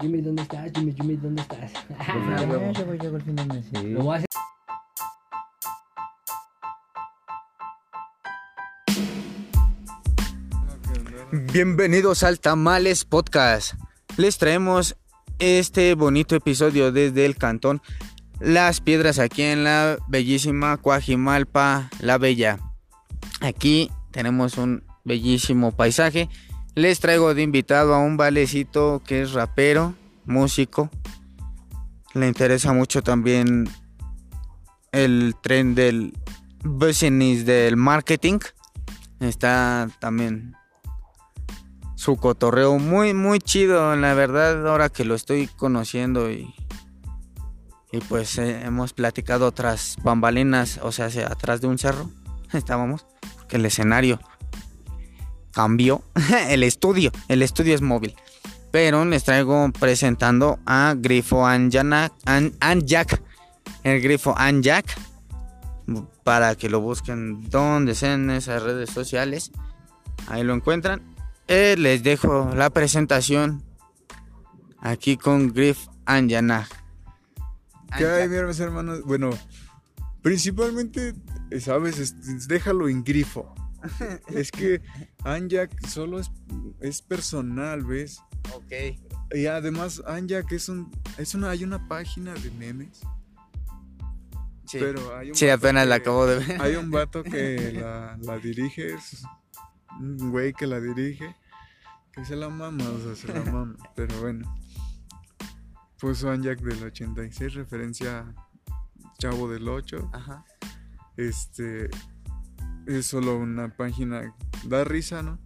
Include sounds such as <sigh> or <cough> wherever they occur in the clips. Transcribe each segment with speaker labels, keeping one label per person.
Speaker 1: Jimmy, ¿dónde estás? Jimmy, Jimmy, ¿dónde estás?
Speaker 2: Ah, fin de mes. sí.
Speaker 1: Lo voy a hacer.
Speaker 3: Bienvenidos al Tamales Podcast. Les traemos este bonito episodio desde el cantón Las Piedras aquí en la bellísima Coajimalpa, La Bella. Aquí tenemos un bellísimo paisaje. Les traigo de invitado a un valecito que es rapero, músico. Le interesa mucho también el tren del business del marketing. Está también su cotorreo muy muy chido la verdad ahora que lo estoy conociendo y y pues eh, hemos platicado tras bambalinas o sea atrás de un cerro <laughs> estábamos porque el escenario cambió <laughs> el estudio el estudio es móvil pero les traigo presentando a Grifo Anjana, An, Anjak el Grifo Anjak para que lo busquen donde sean en esas redes sociales ahí lo encuentran eh, les dejo la presentación aquí con Griff Anjana.
Speaker 4: ¿Qué hay, mis hermanos? Bueno, principalmente, eh, ¿sabes? Es- déjalo en grifo. <laughs> es que Anjak solo es, es personal, ¿ves?
Speaker 3: Ok.
Speaker 4: Y además, Anjak es un. Es una, hay una página de memes.
Speaker 3: Sí,
Speaker 4: Pero hay un
Speaker 3: Sí, apenas la
Speaker 4: que-
Speaker 3: acabo de ver.
Speaker 4: Hay un vato que <laughs> la, la dirige, es un güey que la dirige, que se la mama, o sea, se la mama. <laughs> Pero bueno, puso Anjak del 86, referencia a Chavo del 8.
Speaker 3: Ajá.
Speaker 4: Este es solo una página, da risa, ¿no?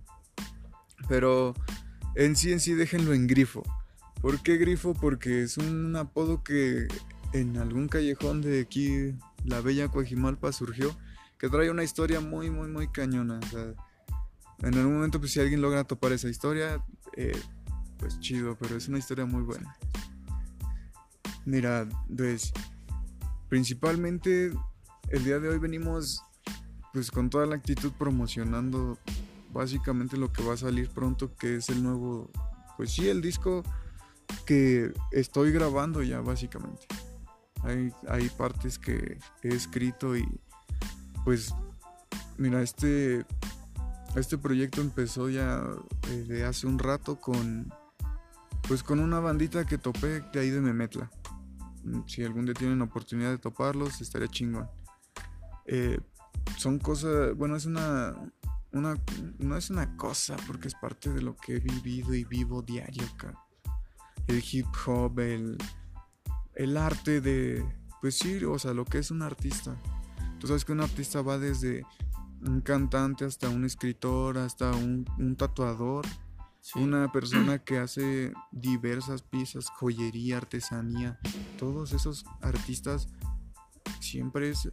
Speaker 4: Pero en sí, en sí, déjenlo en grifo. ¿Por qué grifo? Porque es un apodo que en algún callejón de aquí, la bella Coajimalpa, surgió, que trae una historia muy, muy, muy cañona. O sea, en algún momento, pues si alguien logra topar esa historia, eh, pues chido, pero es una historia muy buena. Mira, pues, principalmente el día de hoy venimos pues con toda la actitud promocionando básicamente lo que va a salir pronto que es el nuevo pues sí el disco que estoy grabando ya básicamente. Hay, hay partes que he escrito y pues mira este este proyecto empezó ya eh, de hace un rato con pues con una bandita que topé de ahí de Memetla. Mm, si algún día tienen oportunidad de toparlos estaría chingón. Eh, son cosas, bueno, es una, una, no es una cosa, porque es parte de lo que he vivido y vivo diario acá. El hip hop, el, el arte de, pues sí, o sea, lo que es un artista. Tú sabes que un artista va desde un cantante hasta un escritor, hasta un, un tatuador, una persona que hace diversas piezas, joyería, artesanía. Todos esos artistas siempre es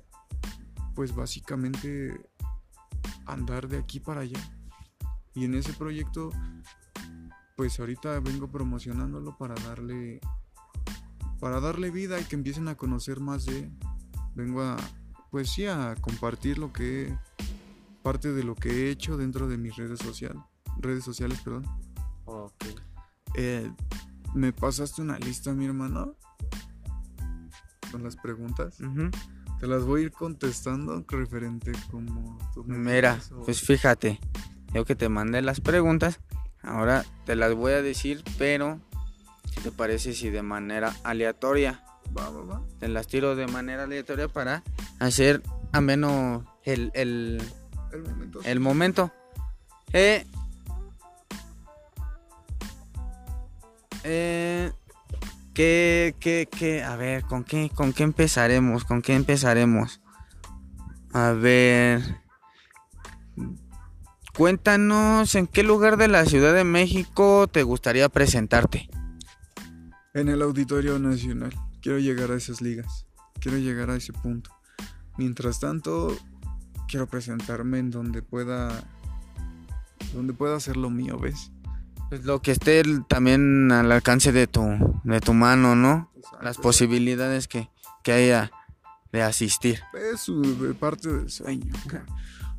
Speaker 4: pues básicamente andar de aquí para allá. Y en ese proyecto, pues ahorita vengo promocionándolo para darle para darle vida y que empiecen a conocer más de vengo a pues sí a compartir lo que parte de lo que he hecho dentro de mis redes sociales, redes sociales, perdón.
Speaker 3: Ok.
Speaker 4: Eh, me pasaste una lista, mi hermano, con las preguntas. Te las voy a ir contestando referente como tú me
Speaker 3: Mira,
Speaker 4: o-
Speaker 3: pues fíjate, yo que te mandé las preguntas, ahora te las voy a decir, pero ¿qué te parece si de manera aleatoria?
Speaker 4: Va, va, va.
Speaker 3: Te las tiro de manera aleatoria para hacer ameno el, el,
Speaker 4: El momento.
Speaker 3: el momento. Eh, eh, ¿qué, qué, qué? A ver, ¿con qué, ¿con qué empezaremos? ¿Con qué empezaremos? A ver. Cuéntanos en qué lugar de la Ciudad de México te gustaría presentarte.
Speaker 4: En el Auditorio Nacional. Quiero llegar a esas ligas. Quiero llegar a ese punto. Mientras tanto, quiero presentarme en donde pueda. Donde pueda hacer lo mío, ¿ves?
Speaker 3: Pues lo que esté también al alcance de tu, de tu mano, ¿no? Las posibilidades que, que haya de asistir.
Speaker 4: Es su parte del sueño.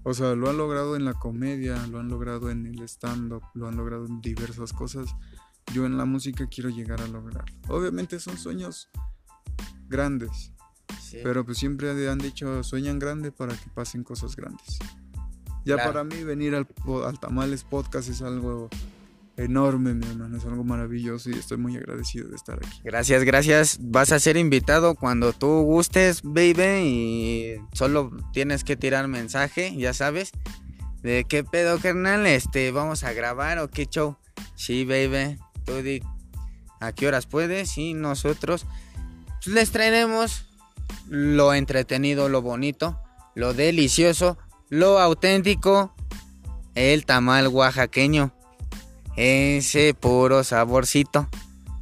Speaker 4: O sea, lo han logrado en la comedia, lo han logrado en el stand-up, lo han logrado en diversas cosas. yo en la música quiero llegar a lograr. Obviamente son sueños grandes,
Speaker 3: Sí.
Speaker 4: pero pues siempre han dicho sueñan grande para que pasen cosas grandes. Ya
Speaker 3: Claro.
Speaker 4: para mí venir al, al Tamales Podcast es algo enorme, mi hermano, es algo maravilloso y estoy muy agradecido de estar aquí.
Speaker 3: Gracias, gracias. Vas a ser invitado cuando tú gustes, baby. Y solo tienes que tirar mensaje, ya sabes. De qué pedo, carnal. Este, vamos a grabar o qué show. Sí, baby. Tú di a qué horas puedes. Y nosotros pues, les traeremos lo entretenido, lo bonito, lo delicioso, lo auténtico. El tamal oaxaqueño. Ese puro saborcito.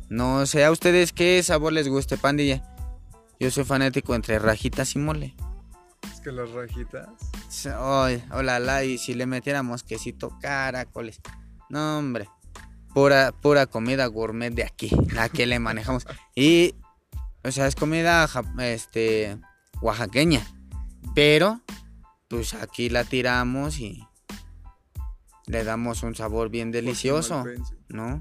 Speaker 3: No sé a ustedes qué sabor les guste, pandilla. Yo soy fanático entre rajitas y mole.
Speaker 4: Es que las rajitas.
Speaker 3: Ay, hola, la, y si le metiéramos quesito, caracoles. No, hombre. Pura, pura comida gourmet de aquí, la que le manejamos. <laughs> Y, o sea, es comida este, oaxaqueña. Pero, pues aquí la tiramos y le damos un sabor bien delicioso,
Speaker 4: Guajimalpense.
Speaker 3: ¿no?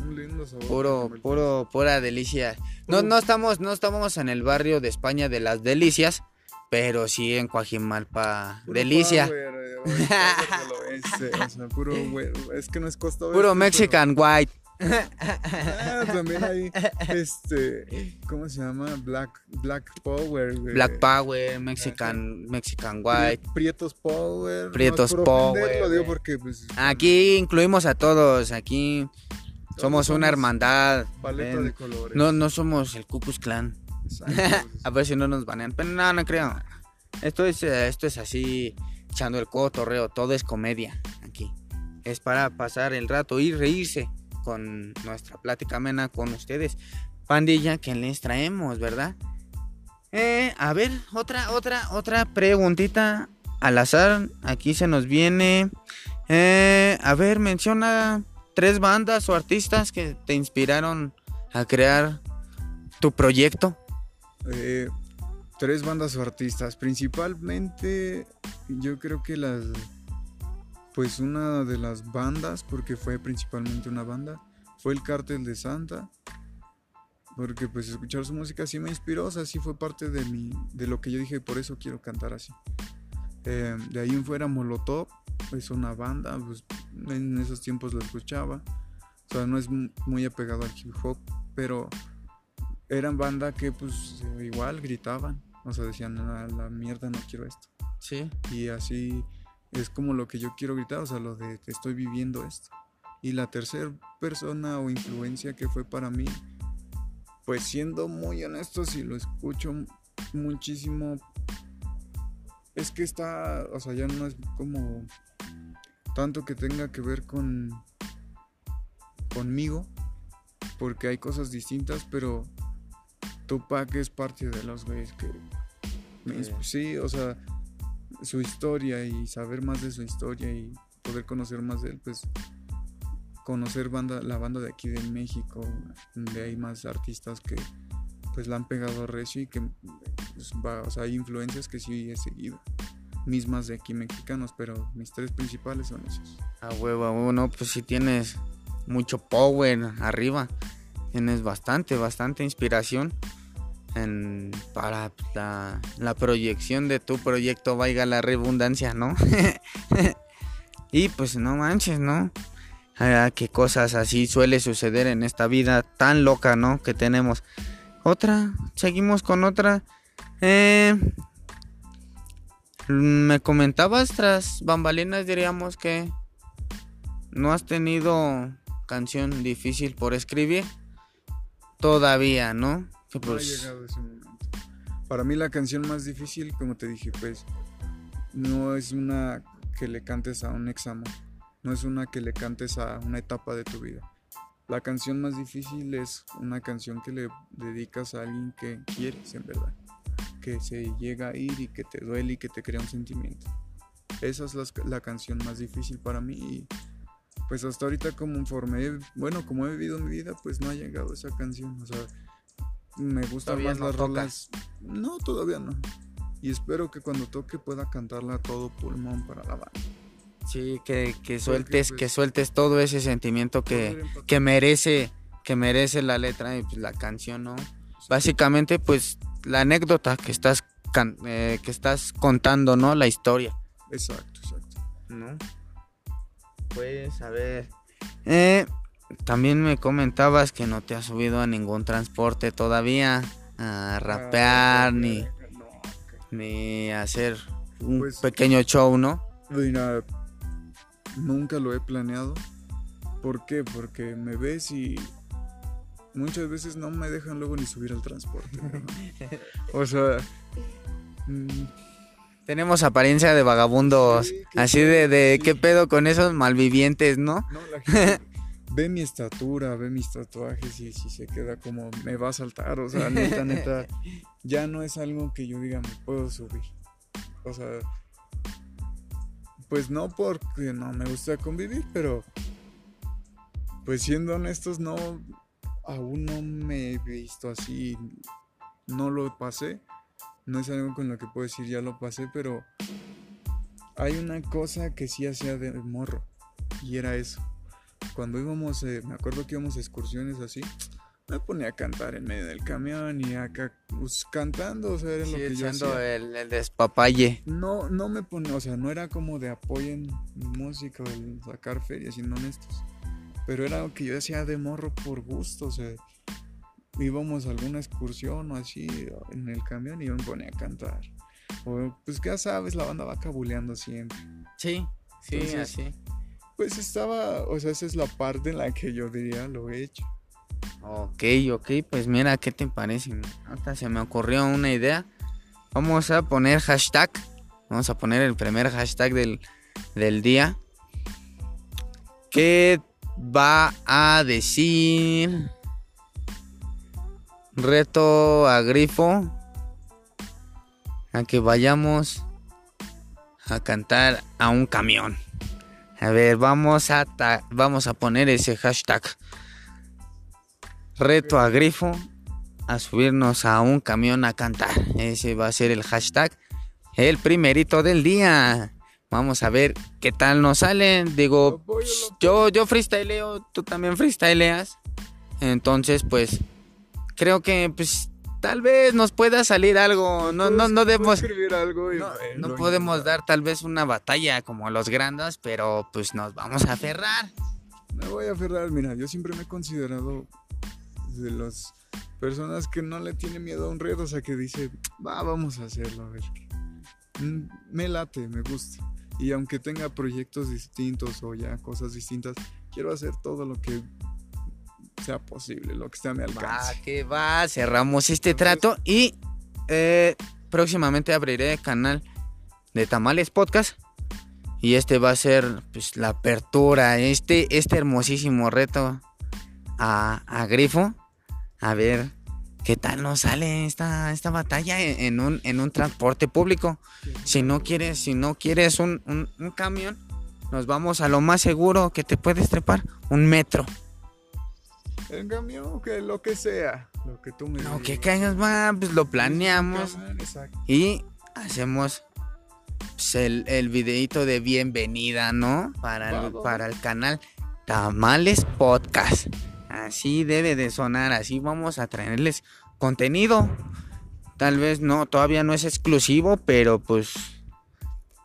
Speaker 4: Un lindo sabor.
Speaker 3: Puro, puro, pura delicia. No, no estamos, no estamos en el barrio de España de las delicias, pero sí en Coajimalpa,
Speaker 4: Puro
Speaker 3: delicia.
Speaker 4: power, eh, ese, o sea, puro, <laughs> es que no es
Speaker 3: Puro Mexican white.
Speaker 4: Ah, también hay, este, ¿cómo se llama? Black, Black Power, güey.
Speaker 3: Black Power, Mexican, Mexican white.
Speaker 4: Prietos Power.
Speaker 3: Prietos
Speaker 4: no ofender,
Speaker 3: Power,
Speaker 4: Lo digo
Speaker 3: güey.
Speaker 4: porque, pues.
Speaker 3: Aquí incluimos a todos, aquí somos una hermandad.
Speaker 4: Paleta de colores.
Speaker 3: No, no somos el Ku Klux Klan.
Speaker 4: Exacto, <laughs>
Speaker 3: A ver si no nos banean. Pero no, no creo. Esto es, esto es así, echando el cotorreo. Todo es comedia aquí. Es para pasar el rato y reírse con nuestra plática amena con ustedes. Pandilla que les traemos, ¿verdad? Eh, a ver, otra, otra, otra preguntita al azar. Aquí se nos viene. Eh, a ver, menciona tres bandas o artistas que te inspiraron a crear tu proyecto.
Speaker 4: Eh, tres bandas o artistas. Principalmente, yo creo que las. Pues una de las bandas, porque fue principalmente una banda, fue el Cártel de Santa. Porque pues escuchar su música sí me inspiró, o sea, sí fue parte de mi, de lo que yo dije, por eso quiero cantar así. Eh, de ahí en fuera Molotov, es una banda, pues en esos tiempos lo escuchaba. O sea, no es mu- muy apegado al hip hop, pero eran banda que pues igual gritaban. O sea, decían, a la mierda no quiero esto.
Speaker 3: Sí.
Speaker 4: Y así es como lo que yo quiero gritar, o sea, lo de que estoy viviendo esto. Y la tercera persona o influencia que fue para mí, pues siendo muy honesto, si lo escucho muchísimo, es que está, o sea, ya no es como tanto que tenga que ver con conmigo, porque hay cosas distintas, pero Tupac es parte de los güeyes que me
Speaker 3: sí,
Speaker 4: o sea, su historia y saber más de su historia y poder conocer más de él, pues conocer banda, la banda de aquí de México, donde hay más artistas que pues la han pegado recio y que pues, hay influencias que sí he seguido, mismas de aquí mexicanos, pero mis tres principales son esos.
Speaker 3: A huevo, a pues si tienes mucho power arriba. Tienes bastante, bastante inspiración en, para la, proyección de tu proyecto, vaya la redundancia, ¿no? <laughs> y pues no manches, ¿no? Ah, qué cosas así suele suceder en esta vida tan loca, ¿no? Que tenemos. Otra, seguimos con otra. Eh, me comentabas tras bambalinas, diríamos que no has tenido canción difícil por escribir. Todavía, ¿no?
Speaker 4: No ha
Speaker 3: pues,
Speaker 4: llegado ese momento. Para mí la canción más difícil, como te dije, pues no es una que le cantes a un examen, no es una que le cantes a una etapa de tu vida. La canción más difícil es una canción que le dedicas a alguien que quieres en verdad, que se llega a ir y que te duele y que te crea un sentimiento. Esa es las- la, canción más difícil para mí y pues hasta ahorita conforme, bueno, como he vivido mi vida, pues no ha llegado esa canción, o sea, me gustan
Speaker 3: Todavía
Speaker 4: más
Speaker 3: no
Speaker 4: las
Speaker 3: toca.
Speaker 4: rolas. No, todavía no. Y espero que cuando toque pueda cantarla a todo pulmón para la banda.
Speaker 3: Sí, que, que sueltes,
Speaker 4: pues,
Speaker 3: que sueltes todo ese sentimiento que, que merece, que merece la letra y pues, la canción, ¿no? Básicamente, pues, la anécdota que estás, can- eh, que estás contando, ¿no? La historia.
Speaker 4: Exacto, exacto.
Speaker 3: ¿no? Pues, a ver. Eh, también me comentabas que no te has subido a ningún transporte todavía a rapear
Speaker 4: Ah,
Speaker 3: ni,
Speaker 4: no, que-
Speaker 3: ni hacer un
Speaker 4: Pues-
Speaker 3: pequeño show, ¿no?
Speaker 4: Mira, nunca lo he planeado. ¿Por qué? Porque me ves y muchas veces no me dejan luego ni subir al transporte. ¿no? <laughs> o sea, mm,
Speaker 3: Tenemos apariencia de vagabundos,
Speaker 4: Sí,
Speaker 3: así de, de qué pedo con esos malvivientes, ¿no?
Speaker 4: no, la gente ve mi estatura, ve mis tatuajes y si se queda como me va a saltar. O sea, neta, neta, <laughs> ya no es algo que yo diga me puedo subir. O sea, pues no porque no me gusta convivir, pero pues siendo honestos, no, aún no me he visto así, no lo pasé. No es algo con lo que puedo decir ya lo pasé, pero hay una cosa que sí hacía de morro y era eso. Cuando íbamos, eh, me acuerdo que íbamos a excursiones así, me ponía a cantar en medio del camión y acá pues, cantando, o sea, era lo que yo hacía.
Speaker 3: el, el despapalle.
Speaker 4: No, no me ponía, o sea, no era como de apoyen música o el sacar ferias, siendo honestos. Pero era algo que yo hacía de morro por gusto, o sea, íbamos a alguna excursión o así en el camión y yo me ponía a cantar. O pues ya sabes, la banda va cabuleando siempre.
Speaker 3: Sí, sí,
Speaker 4: Entonces,
Speaker 3: así.
Speaker 4: Pues estaba, o sea, esa es la parte en la que yo diría lo he hecho.
Speaker 3: Ok, ok, pues mira, ¿qué te parece? Hasta se me ocurrió una idea. Vamos a poner hashtag. Vamos a poner el primer hashtag del, del día. ¿Qué va a decir? Reto a Grifo. A que vayamos a cantar a un camión. A ver, vamos a, vamos a poner ese hashtag. Reto a Grifo a subirnos a un camión a cantar. Ese va a ser el hashtag. El primerito del día. Vamos a ver qué tal nos salen. Digo, yo, yo freestyleo, tú también freestyleas. Entonces, pues, creo que, pues, tal vez nos pueda salir algo. No, no, no
Speaker 4: Puedo
Speaker 3: debemos,
Speaker 4: algo
Speaker 3: no, no podemos dar tal vez una batalla como los grandes, pero pues nos vamos a aferrar.
Speaker 4: Me voy a aferrar, mira, yo siempre me he considerado de las personas que no le tiene miedo a un reto, o sea, que dice, va, vamos a hacerlo, a ver. qué". Mm, Me late, me gusta. Y aunque tenga proyectos distintos o ya cosas distintas, quiero hacer todo lo que sea posible, lo que esté a mi
Speaker 3: Va,
Speaker 4: alcance.
Speaker 3: que va, cerramos este
Speaker 4: Entonces-
Speaker 3: trato y eh, próximamente abriré canal de Tamales Podcast y este va a ser pues la apertura, este, este hermosísimo reto a, a Grifo, a ver qué tal nos sale esta, esta batalla en, en un, en un transporte público. Si no quieres, si no quieres un, un- un camión, nos vamos a lo más seguro que te puedes trepar, un metro.
Speaker 4: En cambio, que lo que sea, lo que tú me
Speaker 3: No, que caigas, va, pues lo planeamos.
Speaker 4: Exacto.
Speaker 3: Y hacemos pues, el, el videito de bienvenida, ¿no? Para el, para el canal Tamales Podcast. Así debe de sonar, así vamos a traerles contenido. Tal vez no, todavía no es exclusivo, pero pues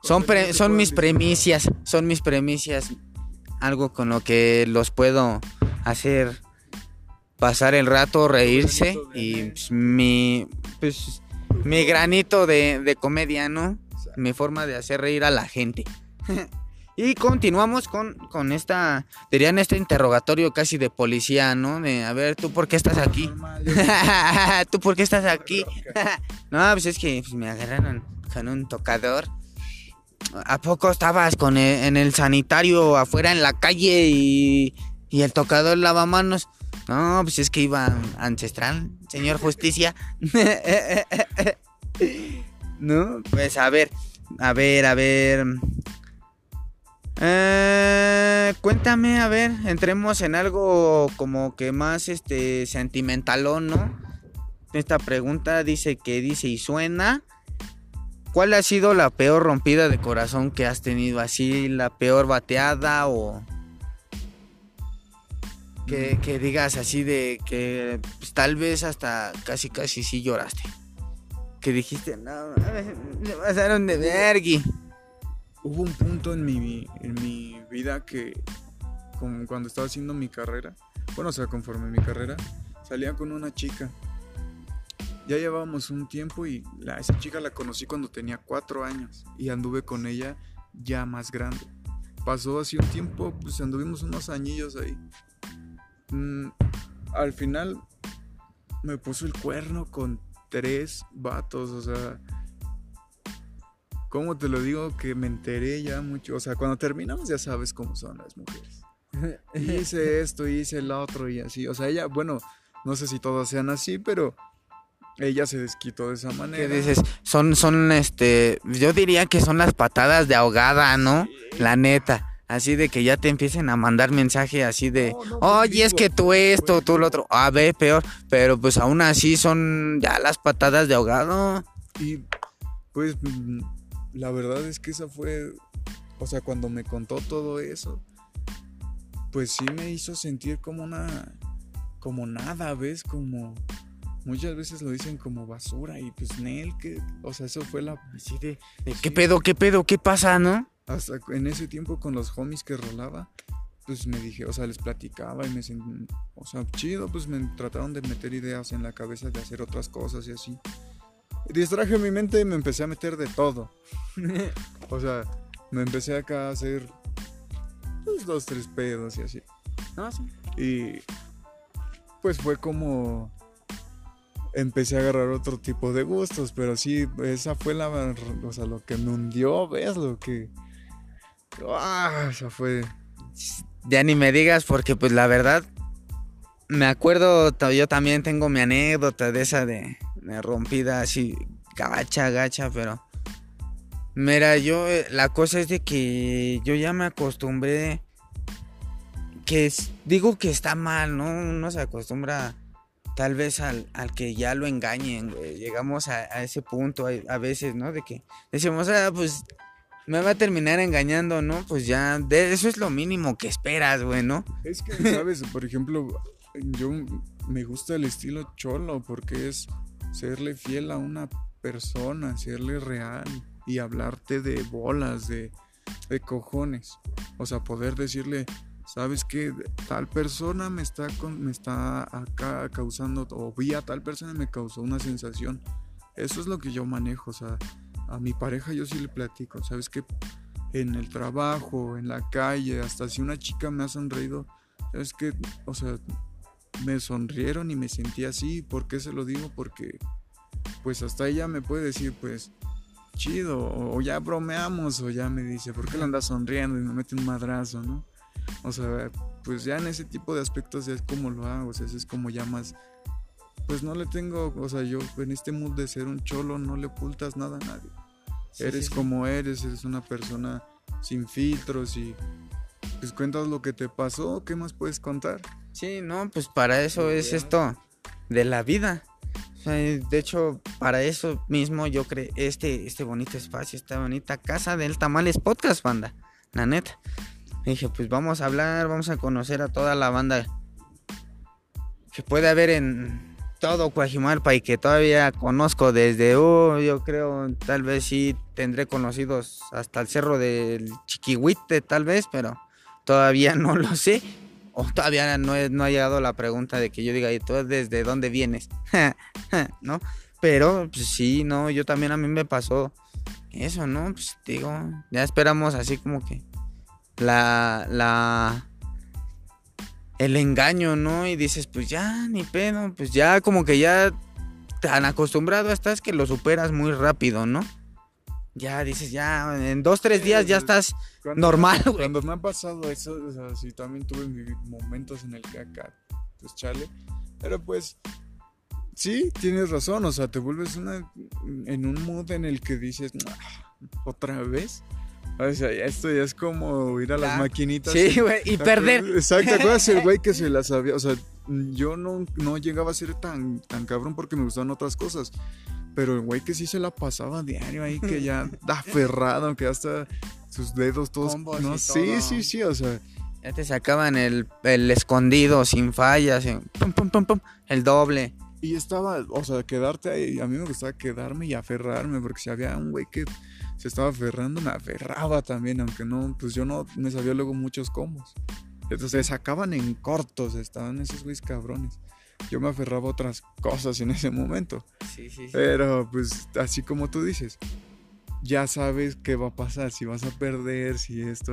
Speaker 3: son, pre- son mis premicias, son mis premicias. Algo con lo que los puedo hacer pasar el rato, reírse y pues, mi, pues, mi granito de, de comedia, ¿no? Mi forma de hacer reír a la gente. <laughs> y continuamos con, con esta, dirían este interrogatorio casi de policía, ¿no? De, a ver, ¿tú por qué estás aquí? <laughs> ¿Tú por qué estás aquí? <laughs> no, pues es que pues, me agarraron con un tocador. ¿A poco estabas con el- en el sanitario afuera en la calle y, y el tocador lavamanos? No, pues es que iba ancestral, señor justicia. <laughs> no, pues a ver, a ver, a ver. Eh, cuéntame, a ver, entremos en algo como que más este sentimentalón, ¿no? Esta pregunta dice que dice y suena. ¿cuál ha sido la peor rompida de corazón que has tenido? ¿Así la peor bateada o que, que digas así de que pues, tal vez hasta casi casi sí lloraste? Que dijiste, no, me pasaron de vergui.
Speaker 4: Hubo un punto en mi, en mi vida que, como cuando estaba haciendo mi carrera, bueno, o sea, conforme mi carrera, salía con una chica. Ya llevábamos un tiempo y la, esa chica la conocí cuando tenía cuatro años y anduve con ella ya más grande. Pasó así un tiempo, pues anduvimos unos añillos ahí. Mm, al final me puso el cuerno con tres vatos, o sea, ¿cómo te lo digo? Que me enteré ya mucho, o sea, cuando terminamos ya sabes cómo son las mujeres. hice <laughs> esto, hice el otro y así, o sea, ella, bueno, no sé si todas sean así, pero ella se desquitó de esa
Speaker 3: ¿Qué
Speaker 4: manera.
Speaker 3: dices? Son, son, este, yo diría que son las patadas de ahogada, ¿no? La neta. Así de que ya te empiecen a mandar mensaje así de,
Speaker 4: No, no,
Speaker 3: oye, es que tú esto,
Speaker 4: contigo.
Speaker 3: tú lo otro. A ver, peor. Pero pues aún así son ya las patadas de ahogado.
Speaker 4: Y pues la verdad es que esa fue, o sea, cuando me contó todo eso, pues sí me hizo sentir como una, como nada, ¿ves? Como muchas veces lo dicen como basura y pues Nel, que, o sea, eso fue la,
Speaker 3: Así de, de, ¿qué pedo, qué pedo, qué pasa, no?
Speaker 4: Hasta en ese tiempo con los homies que rolaba, pues me dije, o sea, les platicaba y me sent- o sea, chido, pues me trataron de meter ideas en la cabeza de hacer otras cosas y así. Distraje mi mente y me empecé a meter de todo. <laughs> o sea, me empecé acá a hacer pues, dos, tres pedos y así.
Speaker 3: No, sí.
Speaker 4: Y pues fue como empecé a agarrar otro tipo de gustos, pero sí, esa fue la, o sea, lo que me hundió, ¿ves? Lo que... Ah.
Speaker 3: Ya ni me digas porque pues la verdad me acuerdo, yo también tengo mi anécdota de esa de, rompida así gacha, gacha, pero mira, yo eh, la cosa es de que yo ya me acostumbré que digo que está mal, ¿no? Uno se acostumbra tal vez al, al que ya lo engañen. Llegamos a, a ese punto a, a veces, ¿no? De que decimos, ah, pues me va a terminar engañando, ¿no? Pues ya, de eso es lo mínimo que esperas, güey, ¿no?
Speaker 4: Es que, ¿sabes? Por ejemplo, yo me gusta el estilo cholo porque es serle fiel a una persona, serle real y hablarte de bolas, de, de cojones. O sea, poder decirle, ¿sabes qué? Tal persona me está, con, me está acá causando, o vi a tal persona me causó una sensación. Eso es lo que yo manejo, o sea, a mi pareja yo sí le platico, ¿sabes qué? En el trabajo, en la calle, hasta si una chica me ha sonreído, ¿sabes qué? O sea, me sonrieron y me sentí así. ¿Por qué se lo digo? Porque, pues hasta ella me puede decir, pues, chido, o, ya bromeamos, o ya me dice, ¿por qué le andas sonriendo? Y me mete un madrazo, ¿no? O sea, pues ya en ese tipo de aspectos ya es como lo hago, o sea, es como ya más. Pues no le tengo, o sea, yo en este mood de ser un cholo no le ocultas nada a nadie.
Speaker 3: Sí,
Speaker 4: eres
Speaker 3: sí,
Speaker 4: como eres, eres una persona sin filtros y pues cuentas lo que te pasó, ¿qué más puedes contar?
Speaker 3: Sí, no, pues para eso es
Speaker 4: Ya.
Speaker 3: esto de la vida. O sea, de hecho, para eso mismo yo creé este, este bonito espacio, esta bonita casa del Tamales Podcast, banda. La neta. Dije, pues vamos a hablar, vamos a conocer a toda la banda que puede haber en todo Coajimalpa y que todavía conozco desde, uh, yo creo, tal vez sí tendré conocidos hasta el cerro del Chiquihuite, tal vez, pero todavía <laughs> no lo sé. O todavía no, no ha llegado la pregunta de que yo diga, ¿y tú desde dónde vienes? <laughs> ¿No? Pero, pues sí, no, yo también a mí me pasó eso, ¿no? Pues digo, ya esperamos así como que la, la, el engaño, ¿no? Y dices, pues ya, ni pedo, pues ya como que ya tan acostumbrado estás que lo superas muy rápido, ¿no? Ya dices, ya, en dos, tres días ya estás
Speaker 4: Cuando-
Speaker 3: normal, güey.
Speaker 4: Cuando me ha pasado eso, o sea, sí también tuve momentos en el que acá, pues chale. Pero pues, sí, tienes razón, o sea, te vuelves una, en un mood en el que dices, "Ah, ¿otra vez? O sea, esto ya es como ir a las maquinitas.
Speaker 3: Sí, güey, y
Speaker 4: ¿Te
Speaker 3: perder.
Speaker 4: Exacto, ¿te acuerdas el güey que se <laughs> la sabía? O sea, yo no, no llegaba a ser tan, tan cabrón porque me gustaban otras cosas. Pero el güey que sí se la pasaba diario ahí, que ya da <laughs> aferrado, que hasta sus dedos todos.
Speaker 3: Combos
Speaker 4: no,
Speaker 3: y
Speaker 4: sí,
Speaker 3: todo.
Speaker 4: sí, sí, o sea,
Speaker 3: Ya te sacaban el, el escondido sin fallas. en pum, pum, pum, pum, el doble.
Speaker 4: Y estaba, o sea, quedarte ahí, a mí me gustaba quedarme y aferrarme, porque si había un güey que se estaba aferrando, me aferraba también, aunque no, pues yo no me sabía luego muchos combos. Entonces sacaban en cortos, estaban esos güeyes cabrones. Yo me aferraba a otras cosas en ese momento.
Speaker 3: Sí, sí, sí.
Speaker 4: Pero pues así como tú dices, ya sabes qué va a pasar, si vas a perder, si esto,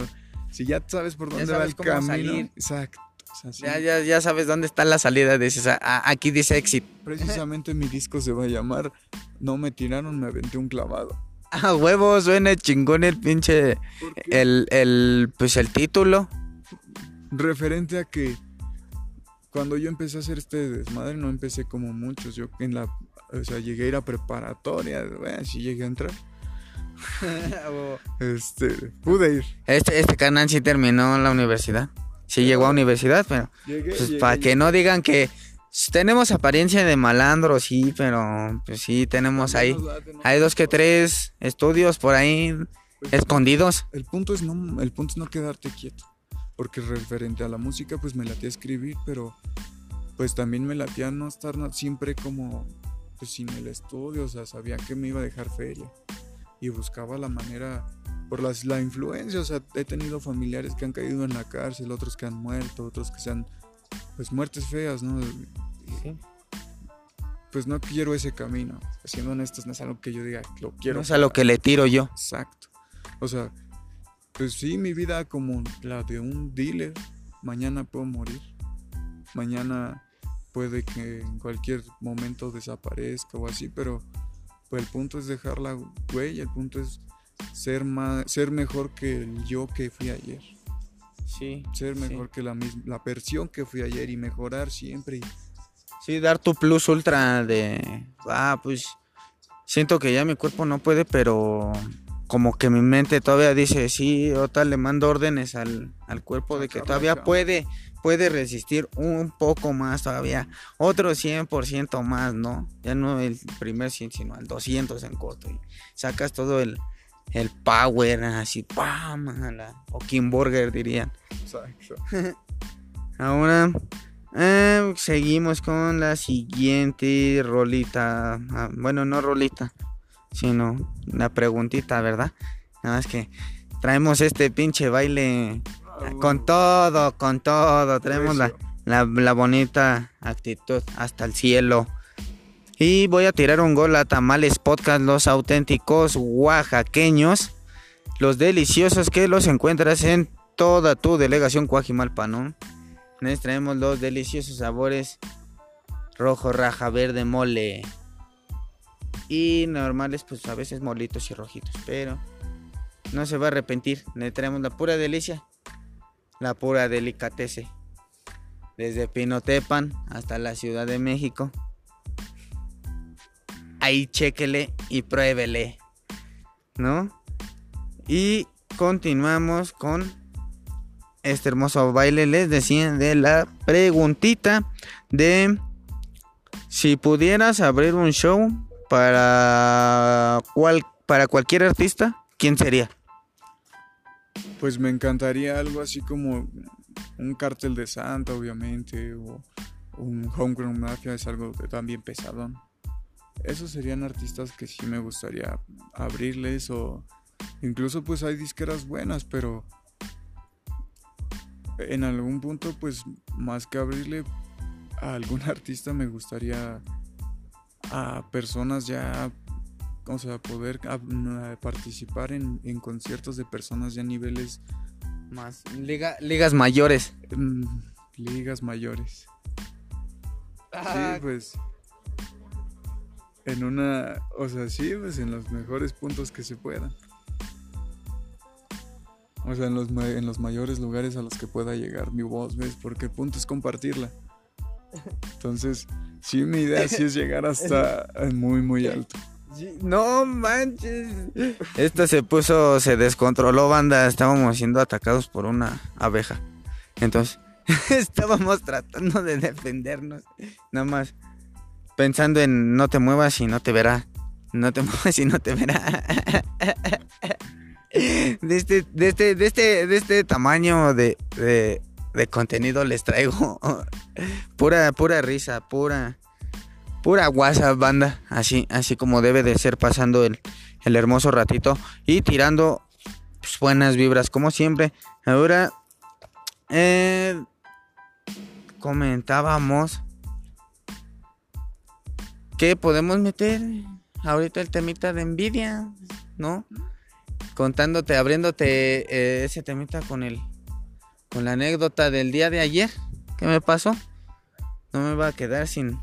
Speaker 4: si ya sabes por dónde va
Speaker 3: sabes
Speaker 4: el
Speaker 3: cómo
Speaker 4: camino.
Speaker 3: salir.
Speaker 4: Exacto. o sea.
Speaker 3: Ya, ya, ya sabes dónde está la salida. Dices, "Ah, ah, aquí dice exit.
Speaker 4: Precisamente mi disco se va a llamar No me tiraron, me aventé un clavado. <laughs>
Speaker 3: Ah, huevo, suena chingón el pinche. El, el, pues el título.
Speaker 4: referente a que cuando yo empecé a hacer este desmadre, no empecé como muchos. Yo en la, o sea, llegué a ir a preparatoria, bueno, sí llegué a entrar. <laughs> Este, pude ir.
Speaker 3: Este, este canal sí terminó la universidad. Sí llegó a universidad, pero
Speaker 4: Llegué,
Speaker 3: pues
Speaker 4: llegué,
Speaker 3: para
Speaker 4: llegué.
Speaker 3: que no digan que tenemos apariencia de malandro, sí, pero pues sí tenemos ahí. Hay dos que tres estudios por ahí escondidos.
Speaker 4: El punto es no, el punto es no quedarte quieto. Porque referente a la música, pues me latía escribir, pero pues también me latía no estar siempre como pues sin el estudio, o sea, sabía que me iba a dejar feria. Y buscaba la manera, por las, la influencia, o sea, he tenido familiares que han caído en la cárcel, otros que han muerto, otros que se han, pues muertes feas, ¿no? Pues no quiero ese camino. Siendo honestos, no es algo que yo diga, lo quiero.
Speaker 3: No es a lo que le tiro yo.
Speaker 4: Exacto. O sea, pues sí, mi vida como la de un dealer. Mañana puedo morir. Mañana puede que en cualquier momento desaparezca o así, pero pues el punto es dejar la huella, el punto es ser más, ser mejor que el yo que fui ayer.
Speaker 3: Sí.
Speaker 4: Ser
Speaker 3: Sí.
Speaker 4: mejor que la misma, la versión que fui ayer y mejorar siempre.
Speaker 3: Sí, dar tu plus ultra de. Ah, pues. Siento que ya mi cuerpo no puede, pero. Como que mi mente todavía dice, sí, o tal, le mando órdenes al, al cuerpo de que todavía puede, puede resistir un poco más todavía. Otro 100% más, ¿no? Ya no el primer 100, sino al 200 en corto. Y sacas todo el, el power, así, ¡pam! a la- O Kimburger dirían.
Speaker 4: Exacto. <laughs>
Speaker 3: Ahora eh, seguimos con la siguiente rolita. Ah, bueno, no rolita, sino una preguntita, ¿verdad? Nada más que traemos este pinche baile con todo, con todo. Traemos la, la, la bonita actitud hasta el cielo. Y voy a tirar un gol a Tamales Podcast, los auténticos oaxaqueños, los deliciosos que los encuentras en toda tu delegación Cuajimalpa, ¿no? Les traemos los deliciosos sabores rojo, raja, verde, mole. Y normales, pues a veces molitos y rojitos, pero no se va a arrepentir. Le traemos la pura delicia, la pura delicatese. Desde Pinotepan hasta la Ciudad de México. Ahí chéquele y pruébele. ¿No? Y continuamos con este hermoso baile. Les decía de la preguntita de si pudieras abrir un show para, cual, para cualquier artista, ¿quién sería?
Speaker 4: Pues me encantaría algo así como un cartel de Santa, obviamente, o un Homegrown Mafia, es algo también pesadón. Esos serían artistas que sí me gustaría abrirles o incluso pues hay disqueras buenas, pero en algún punto pues más que abrirle a algún <laughs> artista me gustaría a personas ya o sea, poder ah, no, participar en, en conciertos de personas ya a niveles,
Speaker 3: Más liga- ligas mayores.
Speaker 4: mm, ligas mayores. Sí, pues. En una. O sea, sí, pues en los mejores puntos que se puedan. O sea, en los, ma- en los mayores lugares a los que pueda llegar mi voz, ¿ves? Porque el punto es compartirla. <laughs> Entonces, sí, mi idea sí es llegar hasta <laughs> muy, muy alto.
Speaker 3: No manches. Esto se puso, se descontroló, banda. Estábamos siendo atacados por una abeja. Entonces, <laughs> estábamos tratando de defendernos. Nada más pensando en no te muevas y no te verá. No te <laughs> muevas y no te verá. De este, de este, de este, de este tamaño de, de, de contenido les traigo <laughs> pura, pura risa, pura, pura WhatsApp banda, así, así como debe de ser pasando el, el hermoso ratito y tirando pues, buenas vibras como siempre. Ahora eh, comentábamos que podemos meter ahorita el temita de envidia, ¿no? Contándote, abriéndote eh, ese temita con el con la anécdota del día de ayer que me pasó. No me va a quedar sin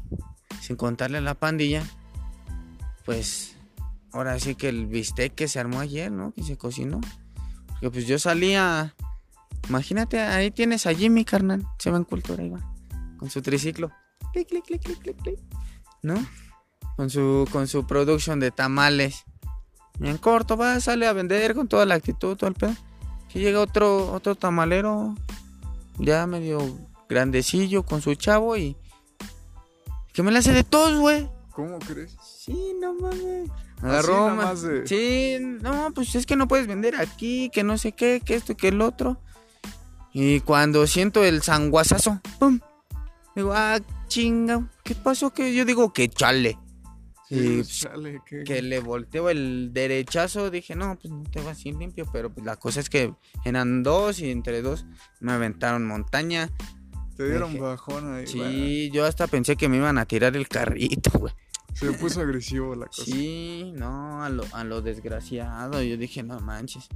Speaker 3: sin contarle a la pandilla. Pues ahora sí que el bistec que se armó ayer, ¿no? Que se cocinó. Porque pues yo salía Imagínate, ahí tienes a Jimmy, carnal. Se va en cultura, ahí va. Con su triciclo. Clic, clic, clic, clic, clic, clic. ¿No? Con su, con su production de tamales. Y en corto va, sale a vender con toda la actitud, todo el pedo. Que llega otro, otro tamalero. Ya medio grandecillo con su chavo y. Que me la hace de todos, güey.
Speaker 4: ¿Cómo crees?
Speaker 3: Sí, no mames. Agarró,
Speaker 4: más de-
Speaker 3: Sí, no, pues es que no puedes vender aquí, que no sé qué, que esto y que el otro. Y cuando siento el sanguazazo, ¡pum! Digo, ah, chinga, ¿qué pasó? Que yo digo que chale. Y <laughs>
Speaker 4: que,
Speaker 3: que le volteo el derechazo, dije, no, pues no te vas a ir limpio, pero pues la cosa es que eran dos y entre dos me aventaron montaña.
Speaker 4: te dieron
Speaker 3: dije,
Speaker 4: bajón ahí.
Speaker 3: Sí, yo hasta pensé que me iban a tirar el carrito, güey.
Speaker 4: se puso agresivo la cosa.
Speaker 3: Sí, no, a lo, a lo desgraciado. Yo dije, no manches.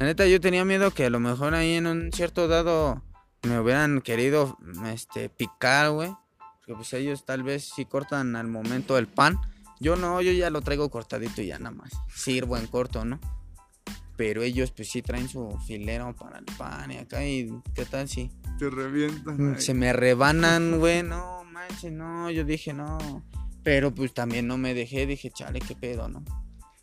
Speaker 3: La neta, yo tenía miedo que a lo mejor ahí en un cierto dado me hubieran querido este, picar, güey. Porque pues ellos tal vez sí cortan al momento el pan. Yo no, yo ya lo traigo cortadito y ya nada más. Sirvo en corto, ¿no? Pero ellos pues sí traen su filero para el pan y acá y qué tal si
Speaker 4: Te revientan.
Speaker 3: Mm, se me rebanan, güey, no manches, no, yo dije no. Pero pues también no me dejé, dije, chale, qué pedo, ¿no?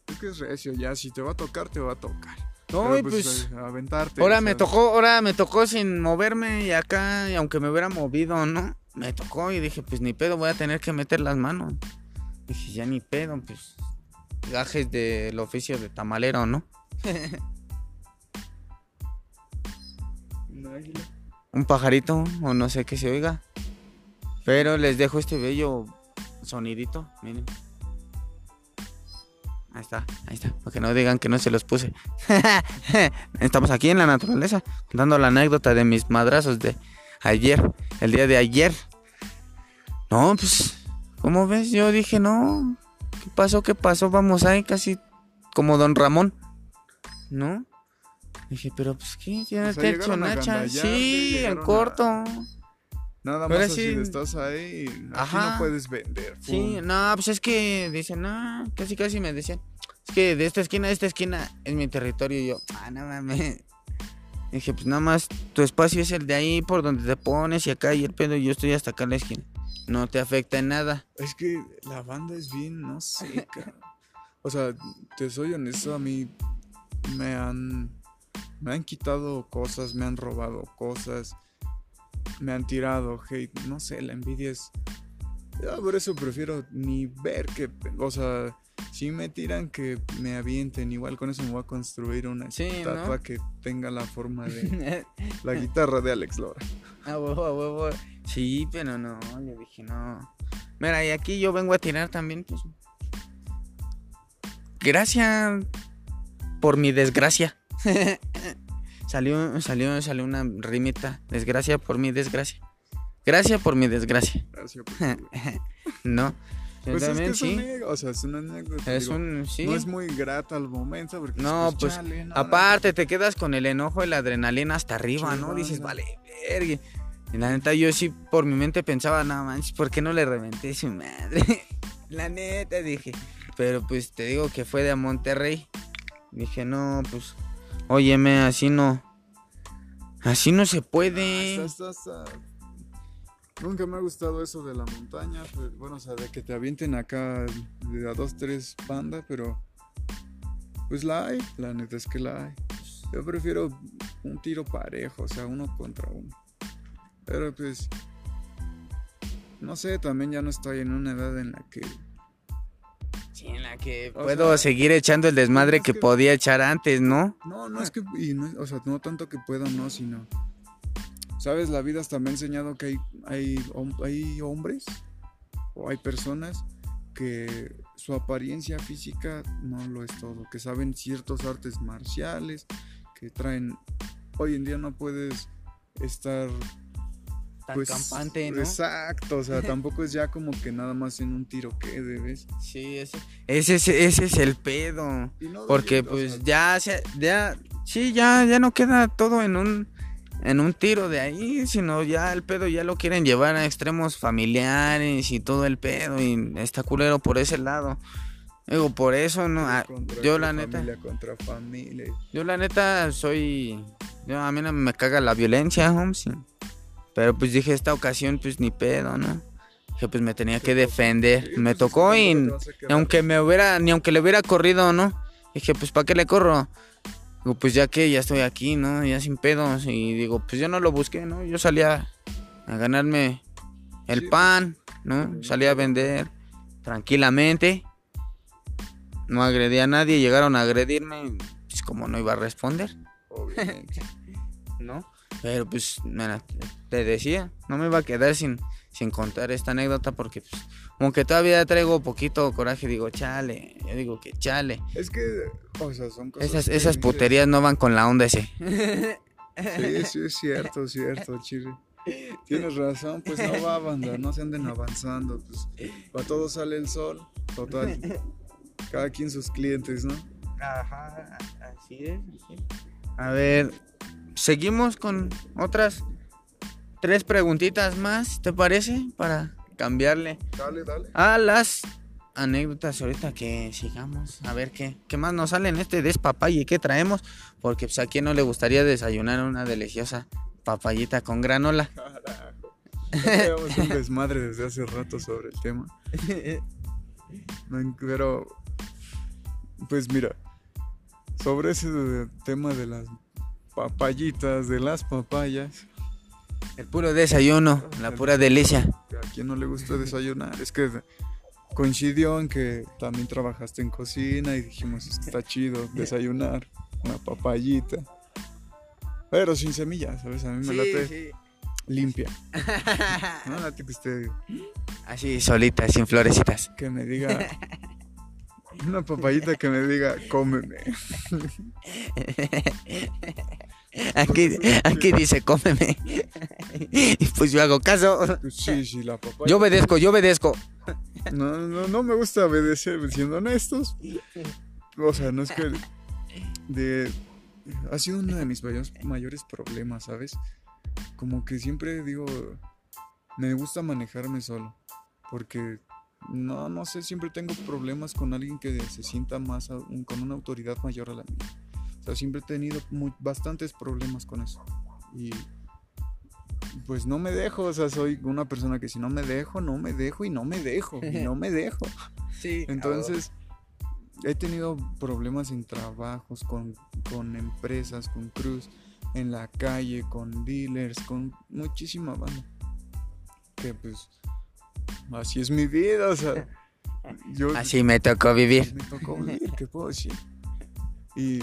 Speaker 4: Es que es recio, ya. Si te va a tocar, te va a tocar.
Speaker 3: No,
Speaker 4: Pero,
Speaker 3: y pues,
Speaker 4: eh, aventarte.
Speaker 3: ahora me tocó, ahora me tocó sin moverme y acá, y aunque me hubiera movido, ¿no? Me tocó y dije, pues ni pedo, voy a tener que meter las manos. Dije, ya ni pedo, pues gajes del oficio de tamalero, ¿no? <laughs>
Speaker 4: Un
Speaker 3: pajarito o no sé qué se oiga. Pero les dejo este bello sonidito, miren. Ahí está, ahí está, para que no digan que no se los puse. <laughs> Estamos aquí en la naturaleza, contando la anécdota de mis madrazos de ayer, el día de ayer. No, pues, ¿cómo ves? Yo dije, no, ¿qué pasó? ¿Qué pasó? Vamos ahí casi como Don Ramón, ¿no? Dije, pero pues, ¿qué? ¿Ya
Speaker 4: O sea,
Speaker 3: te
Speaker 4: llegaron a
Speaker 3: nacha? Sí, en
Speaker 4: a-
Speaker 3: corto.
Speaker 4: Nada más
Speaker 3: sí-
Speaker 4: estás ahí. Aquí
Speaker 3: Ajá.
Speaker 4: no puedes vender.
Speaker 3: Sí, no, pues es que dicen, no, casi casi me decían, es que de esta esquina a esta esquina es mi territorio y yo, ah, no mames. Dije, pues nada más tu espacio es el de ahí por donde te pones y acá y el pedo y yo estoy hasta acá en la esquina. No te afecta en nada.
Speaker 4: Es que la banda es bien, no sé. <laughs> O sea, te soy honesto, a mí me han me han quitado cosas, me han robado cosas, me han tirado hate, no sé, la envidia es ya por eso prefiero ni ver que, o sea, si me tiran que me avienten, igual con eso me voy a construir una
Speaker 3: Sí, ¿no?
Speaker 4: estatua que tenga la forma de <laughs> la guitarra de Alex Lora.
Speaker 3: A huevo, a huevo. Sí, pero no, yo dije, no. Mira, y aquí yo vengo a tirar también, pues. Gracias por mi desgracia. <laughs> salió, salió, salió una rimita. Desgracia por mi desgracia. Gracias por mi desgracia.
Speaker 4: Gracias por tu- <laughs>
Speaker 3: No.
Speaker 4: Pues es que es
Speaker 3: sí.
Speaker 4: una o sea, es una anécdota.
Speaker 3: Es
Speaker 4: digo,
Speaker 3: un. Sí.
Speaker 4: No es muy grata al momento porque
Speaker 3: No, pues,
Speaker 4: chale, no,
Speaker 3: Aparte, te quedas con el enojo y la adrenalina hasta arriba, ¿no? Dices, vale, verga. Y la neta, yo sí por mi mente pensaba, no manches, ¿por qué no le reventé su madre? <laughs> la neta, dije. Pero pues te digo que fue de Monterrey. Dije, no, pues, óyeme, así no. Así no se puede.
Speaker 4: está- está- está- Nunca me ha gustado eso de la montaña, pues, bueno, o sea, de que te avienten acá de a dos, tres bandas, pero pues la hay, la neta es que la hay. Yo prefiero un tiro parejo, o sea, uno contra uno. Pero pues, no sé, también ya no estoy en una edad en la que
Speaker 3: Sí, en la que
Speaker 4: O
Speaker 3: puedo
Speaker 4: sea,
Speaker 3: seguir echando el desmadre
Speaker 4: es
Speaker 3: que
Speaker 4: que-
Speaker 3: podía echar antes, ¿no?
Speaker 4: No, no es que, y no, o sea, no tanto que pueda, no, sino, sabes, la vida hasta me ha enseñado que hay, hay, hay hombres o hay personas que su apariencia física no lo es todo, que saben ciertos artes marciales, que traen, hoy en día no puedes estar
Speaker 3: Tan
Speaker 4: pues,
Speaker 3: campante, ¿no?
Speaker 4: Exacto, o sea, <laughs> tampoco es ya como que nada más en un tiro que debes.
Speaker 3: Sí, ese, ese, es- ese es el pedo.
Speaker 4: No
Speaker 3: Porque
Speaker 4: o
Speaker 3: pues
Speaker 4: sea,
Speaker 3: ya, se- ya, sí, ya, ya no queda todo en un, en un tiro de ahí, sino ya el pedo ya lo quieren llevar a extremos familiares y todo el pedo y está culero por ese lado. Digo, por eso no, ah,
Speaker 4: contra
Speaker 3: yo
Speaker 4: que
Speaker 3: la neta,
Speaker 4: Familia contra familia.
Speaker 3: yo la neta soy, yo a mí no me caga la violencia, homes, pero pues dije esta ocasión pues ni pedo, ¿no? Que pues me tenía que defender,
Speaker 4: Sí,
Speaker 3: me
Speaker 4: pues,
Speaker 3: tocó y ni aunque me hubiera, ni aunque le hubiera corrido, ¿no? Dije, pues ¿para qué le corro? Digo, pues ya que ya estoy aquí, ¿no? Ya sin pedos. Y digo, pues yo no lo busqué, ¿no? Yo salía a ganarme el pan, ¿no? Salía a vender tranquilamente. No agredí a nadie, llegaron a agredirme. Pues como no iba a responder. <laughs> ¿no? Pero pues, mira, te decía, no me iba a quedar sin, sin contar esta anécdota porque, pues, aunque todavía traigo poquito coraje, digo, chale, yo digo que chale.
Speaker 4: Es que, o sea, son cosas.
Speaker 3: Esas,
Speaker 4: que
Speaker 3: esas puterías no van con la onda ese.
Speaker 4: Sí, sí, es cierto, cierto, chile. Tienes razón, pues no va banda, no se anden avanzando. Pues para todos sale el sol, total. Cada quien sus clientes, ¿no?
Speaker 3: Ajá, así es. A ver, seguimos con otras tres preguntitas más, ¿te parece? Para cambiarle
Speaker 4: Dale, dale.
Speaker 3: a las anécdotas ahorita que sigamos. A ver qué, qué más nos sale en este despapalle que traemos. Porque pues a quién no le gustaría desayunar una deliciosa papayita con granola. <laughs> <laughs>
Speaker 4: Carajo. Traíamos un desmadre desde hace rato sobre el tema. Pero, pues mira, sobre ese tema de las papayitas, de las papayas,
Speaker 3: El puro desayuno, la pura delicia.
Speaker 4: a quien no le gusta desayunar, es que coincidió en que también trabajaste en cocina y dijimos, está chido desayunar una papayita. Pero sin semillas, ¿sabes? A mí me late limpia. <laughs> No late que usted
Speaker 3: Así solita, sin florecitas.
Speaker 4: que me diga una papayita que me diga cómeme. <laughs>
Speaker 3: Aquí, aquí dice, cómeme. Y pues yo hago caso.
Speaker 4: Sí, sí, la papaya.
Speaker 3: Yo obedezco, yo obedezco.
Speaker 4: No, no, no me gusta obedecer, siendo honestos. O sea, no es que de ha sido uno de mis mayores, mayores problemas, ¿sabes? Como que siempre digo, me gusta manejarme solo, porque no, no sé, siempre tengo problemas con alguien que se sienta más, con una autoridad mayor a la mía. O sea, siempre he tenido muy- bastantes problemas con eso. Y pues no me dejo, o sea, soy una persona que si no me dejo, no me dejo y no me dejo, y no me dejo. <laughs>
Speaker 3: Sí.
Speaker 4: Entonces, he tenido problemas en trabajos, con, con empresas, con cruz, en la calle, con dealers, con muchísima banda. Que pues, así es mi vida, o sea, <laughs> yo
Speaker 3: Así me tocó vivir.
Speaker 4: me tocó vivir, ¿qué puedo decir? Y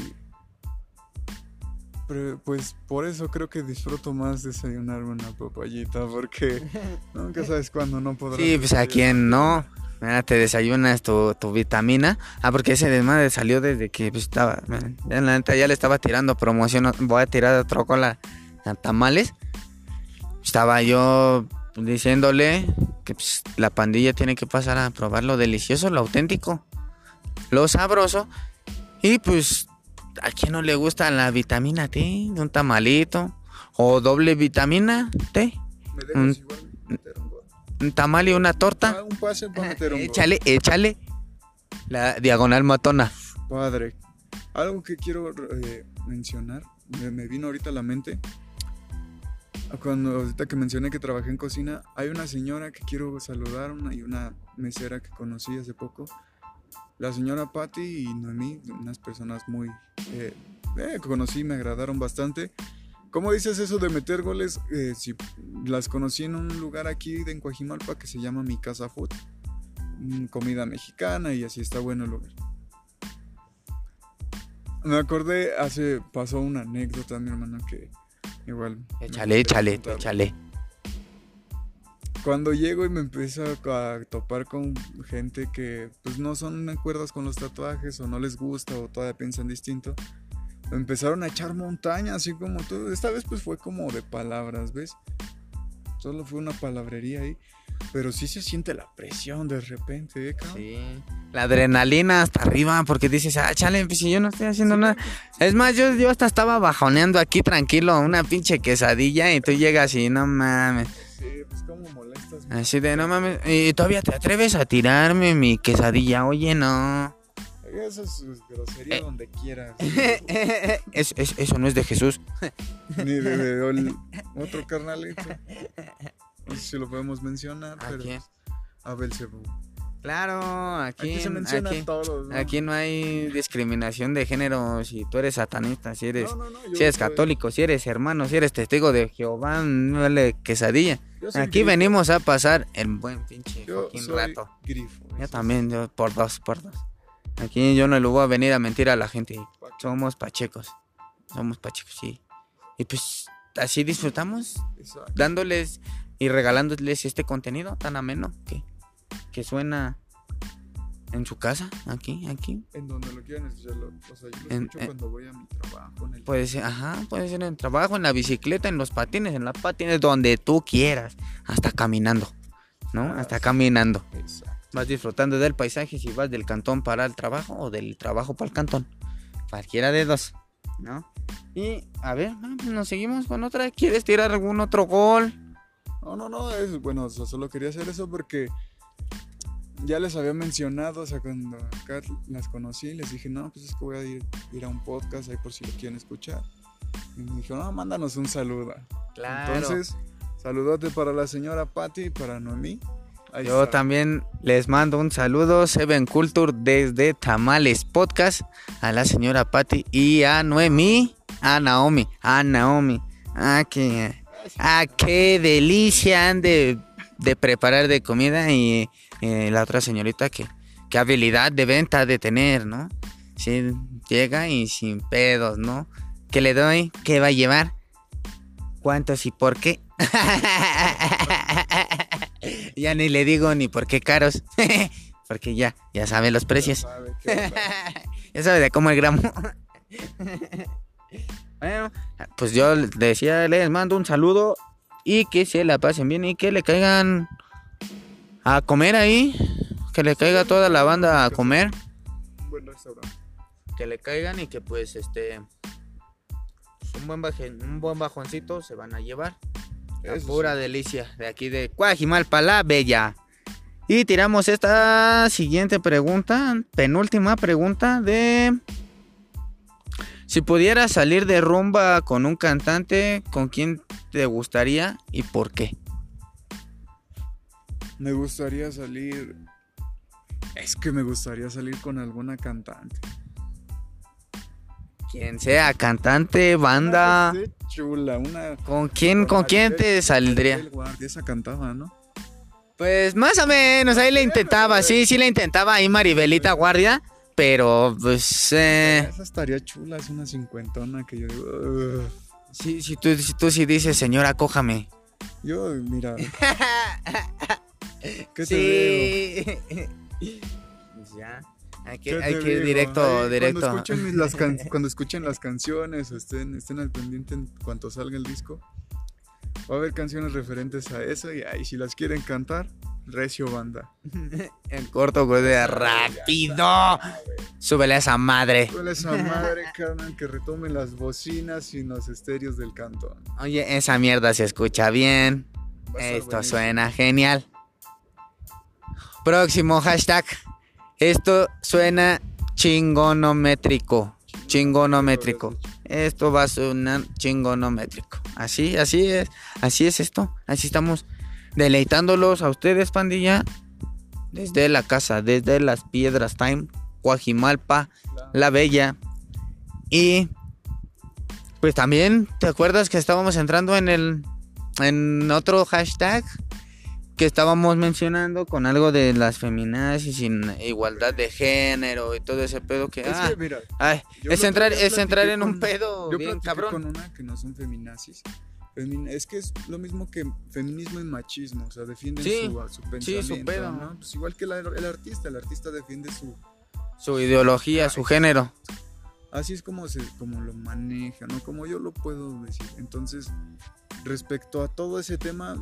Speaker 4: pero, pues por eso creo que disfruto más desayunarme una papayita, porque <laughs> nunca sabes cuándo no podrás.
Speaker 3: Sí, pues a quien no. Mira, te desayunas tu, tu vitamina. Ah, porque ese desmadre salió desde que pues, estaba. man, Ya, la neta, ya le estaba tirando promoción. Voy a tirar otro cola a tamales. Estaba yo diciéndole que pues, la pandilla tiene que pasar a probar lo delicioso, lo auténtico, lo sabroso. Y pues, ¿a quién no le gusta la vitamina T? Un tamalito. O doble vitamina T.
Speaker 4: Me dejas
Speaker 3: un-
Speaker 4: igual meter un gol.
Speaker 3: Un tamal y una torta.
Speaker 4: Ah, un pase para meter un gol.
Speaker 3: Échale, échale. La diagonal matona.
Speaker 4: Padre. Algo que quiero eh, mencionar, me, me vino ahorita a la mente. Cuando ahorita que mencioné que trabajé en cocina, hay una señora que quiero saludar, una, y una mesera que conocí hace poco. La señora Patty y Noemí, unas personas muy... eh, eh, conocí, me agradaron bastante. ¿Cómo dices eso de meter goles? Eh, si las conocí en un lugar aquí de Encuajimalpa que se llama Mi Casa Food. mm, comida mexicana y así está bueno el lugar. Me acordé, hace, pasó una anécdota, mi hermano, que igual...
Speaker 3: Échale, échale,
Speaker 4: contar.
Speaker 3: échale.
Speaker 4: Cuando llego y me empiezo a topar con gente que pues no son acuerdos con los tatuajes o no les gusta o todavía piensan distinto, me empezaron a echar montaña, así como todo. Esta vez pues fue como de palabras, ¿ves? Solo fue una palabrería ahí, pero sí se siente la presión de repente, ¿eh, cabrón?
Speaker 3: Sí. La adrenalina hasta arriba porque dices, ah, chale, pues si yo no estoy haciendo nada. Es más, yo, yo hasta estaba bajoneando aquí tranquilo, una pinche quesadilla y tú llegas y no mames.
Speaker 4: Sí, pues como molestas.
Speaker 3: Así de, no mames. Y todavía te atreves a tirarme mi quesadilla, oye, no.
Speaker 4: Eso es grosería
Speaker 3: Eh.
Speaker 4: donde quieras. <laughs>
Speaker 3: Es- es- eso no es de Jesús. <laughs>
Speaker 4: Ni de, de ol- <laughs> otro carnalito. No sé si lo podemos mencionar,
Speaker 3: ¿A
Speaker 4: pero
Speaker 3: quién?
Speaker 4: a Belcebú.
Speaker 3: Claro, aquí,
Speaker 4: Aquí se menciona
Speaker 3: aquí,
Speaker 4: a todos. ¿no?
Speaker 3: aquí no hay discriminación de género. Si tú eres satanista, si eres,
Speaker 4: No, no,
Speaker 3: si eres
Speaker 4: soy-
Speaker 3: católico, si eres hermano, si eres testigo de Jehová, no vale quesadilla. Aquí
Speaker 4: grifo.
Speaker 3: venimos a pasar el buen pinche
Speaker 4: Yo soy
Speaker 3: rato.
Speaker 4: grifo.
Speaker 3: Yo también, yo por dos, por dos. Aquí yo no le voy a venir a mentir a la gente. Somos pachecos. Somos pachecos, sí. Y pues así disfrutamos
Speaker 4: exacto.
Speaker 3: dándoles y regalándoles este contenido tan ameno que, que suena en su casa, aquí, aquí.
Speaker 4: En donde lo quieran. O sea, yo lo
Speaker 3: En-
Speaker 4: escucho
Speaker 3: en-
Speaker 4: cuando voy a mi trabajo. En el...
Speaker 3: Puede ser, ajá, puede ser en el trabajo, en la bicicleta, en los patines, en la patines, donde tú quieras, hasta caminando, ¿no? Hasta caminando.
Speaker 4: Exacto.
Speaker 3: Vas disfrutando del paisaje si vas del cantón para el trabajo o del trabajo para el cantón. Cualquiera de dos, ¿no? Y a ver, ah, pues nos seguimos con otra. ¿Quieres tirar algún otro gol?
Speaker 4: No, no, no, es bueno, solo quería hacer eso porque ya les había mencionado, o sea, cuando acá las conocí, les dije, no, pues es que voy a ir, ir a un podcast ahí por si lo quieren escuchar. Y me dijo, no, mándanos un saludo. Entonces, saludote para la señora Patty y para Noemí. Ahí
Speaker 3: Yo
Speaker 4: está.
Speaker 3: también les mando un saludo, Seven Culture, desde Tamales Podcast, a la señora Patty y a Noemí, a Naomi, a Naomi. Ah, qué, ah, qué delicia han de, de preparar de comida y eh, la otra señorita que, qué habilidad de venta de tener, ¿no? Sí, llega y sin pedos, ¿no? ¿Qué le doy? ¿Qué va a llevar? ¿Cuántos y por qué? <laughs> ya ni le digo ni por qué caros. <laughs> Porque ya, ya sabe los precios. ya sabe <laughs> de cómo el gramo. bueno, pues yo les decía, les mando un saludo y que se la pasen bien y que le caigan a comer ahí. Que le caiga toda la banda a comer.
Speaker 4: Buen restaurante.
Speaker 3: Que le caigan y que pues este... Un buen, un buen bajoncito se van a llevar. La pura
Speaker 4: sí.
Speaker 3: delicia de aquí de Cuajimalpa la Bella. Y tiramos esta siguiente pregunta, penúltima pregunta de... Si pudieras salir de rumba con un cantante, ¿con quién te gustaría y por qué?
Speaker 4: Me gustaría salir. Es que me gustaría salir con alguna cantante.
Speaker 3: Quien sea cantante, banda,
Speaker 4: Una chula, una.
Speaker 3: ¿con quién, con quién te saldría?
Speaker 4: Guardia, esa cantaba, ¿no?
Speaker 3: Pues más o menos, ahí le intentaba, sí, sí le intentaba ahí Maribelita Guardia, pero pues... eh,
Speaker 4: Esa estaría chula, es una cincuentona que yo digo. "Ugh".
Speaker 3: Sí, si tú, si tú sí dices, señora, cójame.
Speaker 4: Yo, mira. <laughs> ¿Qué te?
Speaker 3: Sí. Pues ya. Hay que,
Speaker 4: ¿Qué
Speaker 3: hay que ir directo,
Speaker 4: Ay,
Speaker 3: directo.
Speaker 4: Cuando escuchen, las <laughs> can- cuando escuchen las canciones o estén, estén al pendiente en cuanto salga el disco, va a haber canciones referentes a eso y ahí si las quieren cantar, recio banda. <laughs>
Speaker 3: En corto, güey, de rápido. Súbele a esa madre.
Speaker 4: ¿Cuál es esa madre, <laughs> carnal, que retomen las bocinas y los estéreos del cantón?
Speaker 3: Oye, esa mierda se escucha bien.
Speaker 4: A
Speaker 3: Esto
Speaker 4: buenísimo.
Speaker 3: suena genial. Próximo hashtag. Esto suena chingonométrico. Chingonométrico. Esto va a sonar chingonométrico. Así, así es. Así es esto. Así estamos deleitándolos a ustedes, pandilla. Desde la casa, desde las piedras time, Guajimalpa, La Bella. Y pues también, ¿te acuerdas que estábamos entrando en el en otro hashtag? Que estábamos mencionando con algo de las feminazis y igualdad de género y todo ese pedo que,
Speaker 4: Es
Speaker 3: ah,
Speaker 4: que, mira,
Speaker 3: ay, es entrar es entrar en un
Speaker 4: con-
Speaker 3: pedo
Speaker 4: Yo
Speaker 3: bien cabrón.
Speaker 4: con una que no son feminazis. Femin- es que es lo mismo que feminismo y machismo, o sea, defienden
Speaker 3: Sí,
Speaker 4: su, su
Speaker 3: sí,
Speaker 4: pensamiento,
Speaker 3: su pedo.
Speaker 4: ¿no? Pues igual que la- el artista, el artista defiende su...
Speaker 3: Su ideología, su género.
Speaker 4: Así es como, se, como lo maneja, ¿no? Como yo lo puedo decir. Entonces, respecto a todo ese tema,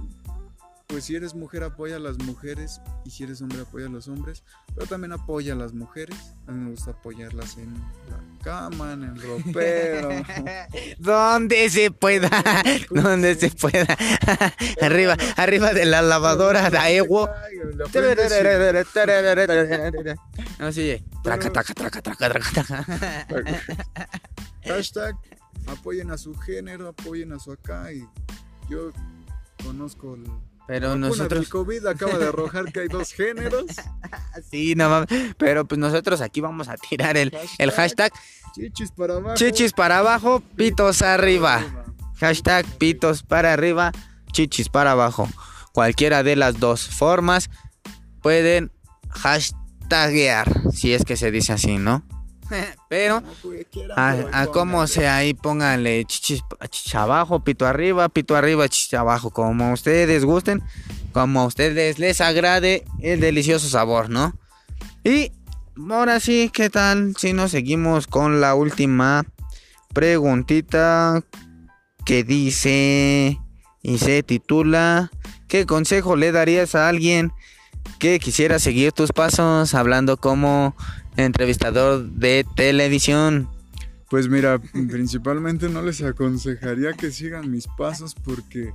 Speaker 4: pues si eres mujer apoya a las mujeres y si eres hombre apoya a los hombres, pero también apoya a las mujeres. A mí me gusta apoyarlas en la cama, en el ropero. <laughs>
Speaker 3: Donde se pueda, donde se pueda. arriba, arriba de la lavadora de Ewo. No, sí, traca, traca, traca, traca, traca, traca.
Speaker 4: Hashtag apoyen a su género, apoyen a su acá y yo conozco el...
Speaker 3: Pero
Speaker 4: del
Speaker 3: nosotros,
Speaker 4: COVID acaba de arrojar que hay dos géneros. <laughs>
Speaker 3: sí, no mames. Pero pues nosotros aquí vamos a tirar el, el hashtag
Speaker 4: Chichis para abajo.
Speaker 3: chichis para abajo, pitos arriba. Hashtag pitos para arriba, chichis para abajo. Cualquiera de las dos formas pueden hashtaguear, si es que se dice así, ¿no? <laughs> Pero a, a como sea ahí pónganle chichis, chichis abajo, pito arriba, pito arriba, chichis abajo, como ustedes gusten, como a ustedes les agrade el delicioso sabor, ¿no? Y ahora sí, ¿qué tal si nos seguimos con la última preguntita que dice y se titula ¿Qué consejo le darías a alguien que quisiera seguir tus pasos hablando como entrevistador de televisión?
Speaker 4: Pues mira, principalmente no les aconsejaría que sigan mis pasos porque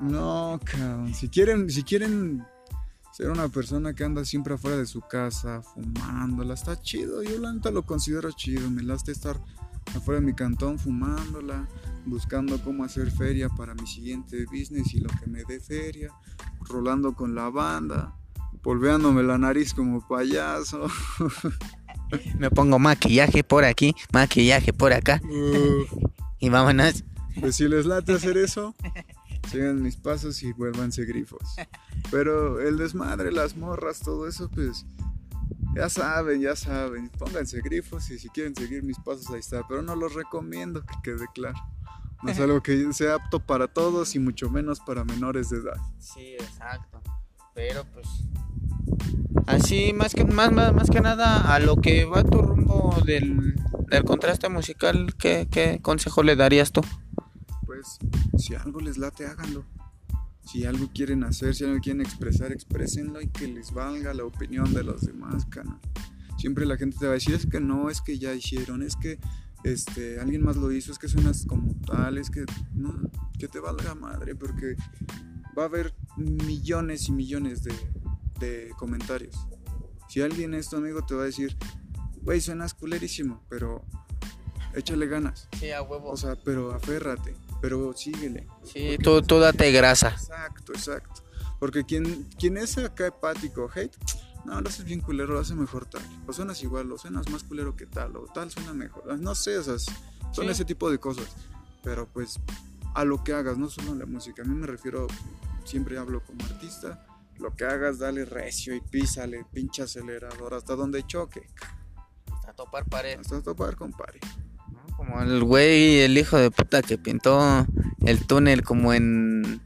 Speaker 4: no, cabrón. Si quieren, si quieren ser una persona que anda siempre afuera de su casa fumándola, está chido. Yo la neta lo considero chido. Me late estar afuera de mi cantón fumándola, buscando cómo hacer feria para mi siguiente business y lo que me dé feria, rolando con la banda, polveándome la nariz como payaso.
Speaker 3: Me pongo maquillaje por aquí, maquillaje por acá
Speaker 4: Uh,
Speaker 3: y vámonos.
Speaker 4: Pues si les late hacer eso, sigan mis pasos y vuélvanse grifos. Pero el desmadre, las morras, todo eso, pues ya saben, ya saben. Pónganse grifos y si quieren seguir mis pasos, ahí está. Pero no los recomiendo, que quede claro. No es algo que sea apto para todos y mucho menos para menores de edad.
Speaker 3: Sí, exacto. Pero pues así más que más, más, más que nada a lo que va tu rumbo del, del contraste musical, ¿qué, ¿qué consejo le darías tú?
Speaker 4: Pues si algo les late, háganlo. Si algo quieren hacer, si algo quieren expresar, exprésenlo y que les valga la opinión de los demás, canal. Siempre la gente te va a decir, es que no, es que ya hicieron, es que este, alguien más lo hizo, es que suenas como tal, es que no, que te valga madre, porque va a haber millones y millones de, de comentarios. Si alguien es tu amigo, te va a decir, güey, suenas culerísimo, pero échale ganas.
Speaker 3: Sí, a huevo.
Speaker 4: O sea, pero aférrate, pero síguele.
Speaker 3: sí, tú, tú date grasa.
Speaker 4: Exacto, exacto. Porque quien, quien es acá hepático, hate, no, lo haces bien culero, lo hace mejor tal. O suenas igual, o suenas más culero que tal, o tal suena mejor. No sé, o sea, son
Speaker 3: Sí.
Speaker 4: ese tipo de cosas. Pero pues a lo que hagas, no solo en la música. A mí me refiero, siempre hablo como artista. Lo que hagas, dale recio y písale, pinche acelerador hasta donde choque.
Speaker 3: A topar pared.
Speaker 4: Hasta topar, compadre.
Speaker 3: ¿no? Como el güey, el hijo de puta que pintó el túnel como en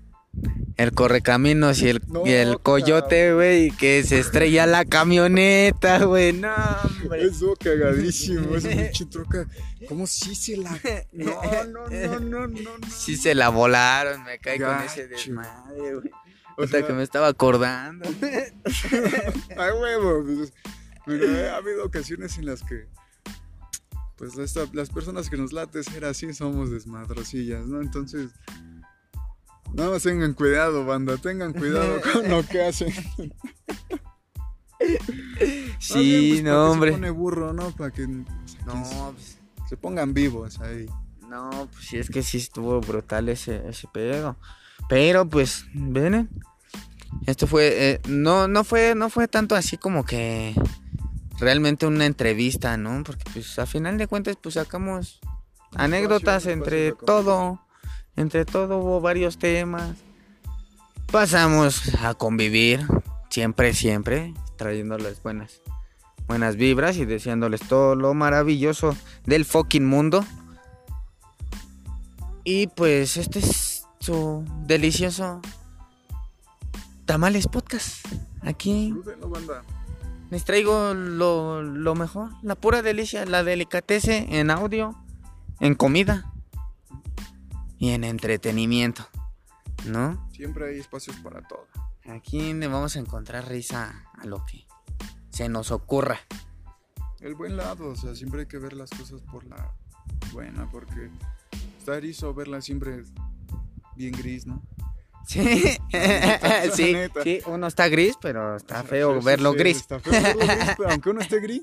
Speaker 3: el correcaminos y el,
Speaker 4: No,
Speaker 3: y el coyote, güey, y que se estrella la camioneta, güey. No, hombre.
Speaker 4: Eso cagadísimo, esa <laughs> pinche troca. ¿Cómo sí se la.? <laughs> No, no, no, no, no. no.
Speaker 3: Sí se la volaron, me cae con ese desmadre, güey.
Speaker 4: O sea,
Speaker 3: que me estaba acordando. <laughs>
Speaker 4: Ay, huevo. pues, pero eh, ha habido ocasiones en las que. Pues esta- las personas que nos late ser así somos desmadrosillas, ¿no? Entonces. Nada más tengan cuidado, banda. Tengan cuidado con lo que hacen.
Speaker 3: Sí,
Speaker 4: bien, pues, ¿para
Speaker 3: no, hombre.
Speaker 4: Se pone burro, ¿no? Para que,
Speaker 3: No, pues,
Speaker 4: se pongan vivos ahí.
Speaker 3: no, pues sí, es que sí estuvo brutal ese, ese pedo. Pero pues, ven. Esto fue, eh, no, no fue, no fue tanto así como que realmente una entrevista, ¿no? Porque pues a final de cuentas pues sacamos anécdotas entre todo, entre todo hubo varios temas. pasamos a convivir siempre, siempre, trayéndoles buenas, buenas vibras y deseándoles todo lo maravilloso del fucking mundo. Y pues este es su delicioso Tamales Podcast. Aquí les traigo lo, lo mejor, la pura delicia, la delicatece en audio, en comida y en entretenimiento, ¿no?
Speaker 4: Siempre hay espacios para todo.
Speaker 3: Aquí le vamos a encontrar risa a lo que se nos ocurra.
Speaker 4: El buen lado, o sea, siempre hay que ver las cosas por la buena, porque está erizo verla siempre bien gris, ¿no?
Speaker 3: Sí, <laughs> sí,
Speaker 4: neta.
Speaker 3: sí, uno está gris, pero está feo
Speaker 4: Sí, sí,
Speaker 3: verlo
Speaker 4: sí,
Speaker 3: gris.
Speaker 4: Está feo verlo gris, <laughs> pero aunque uno esté gris.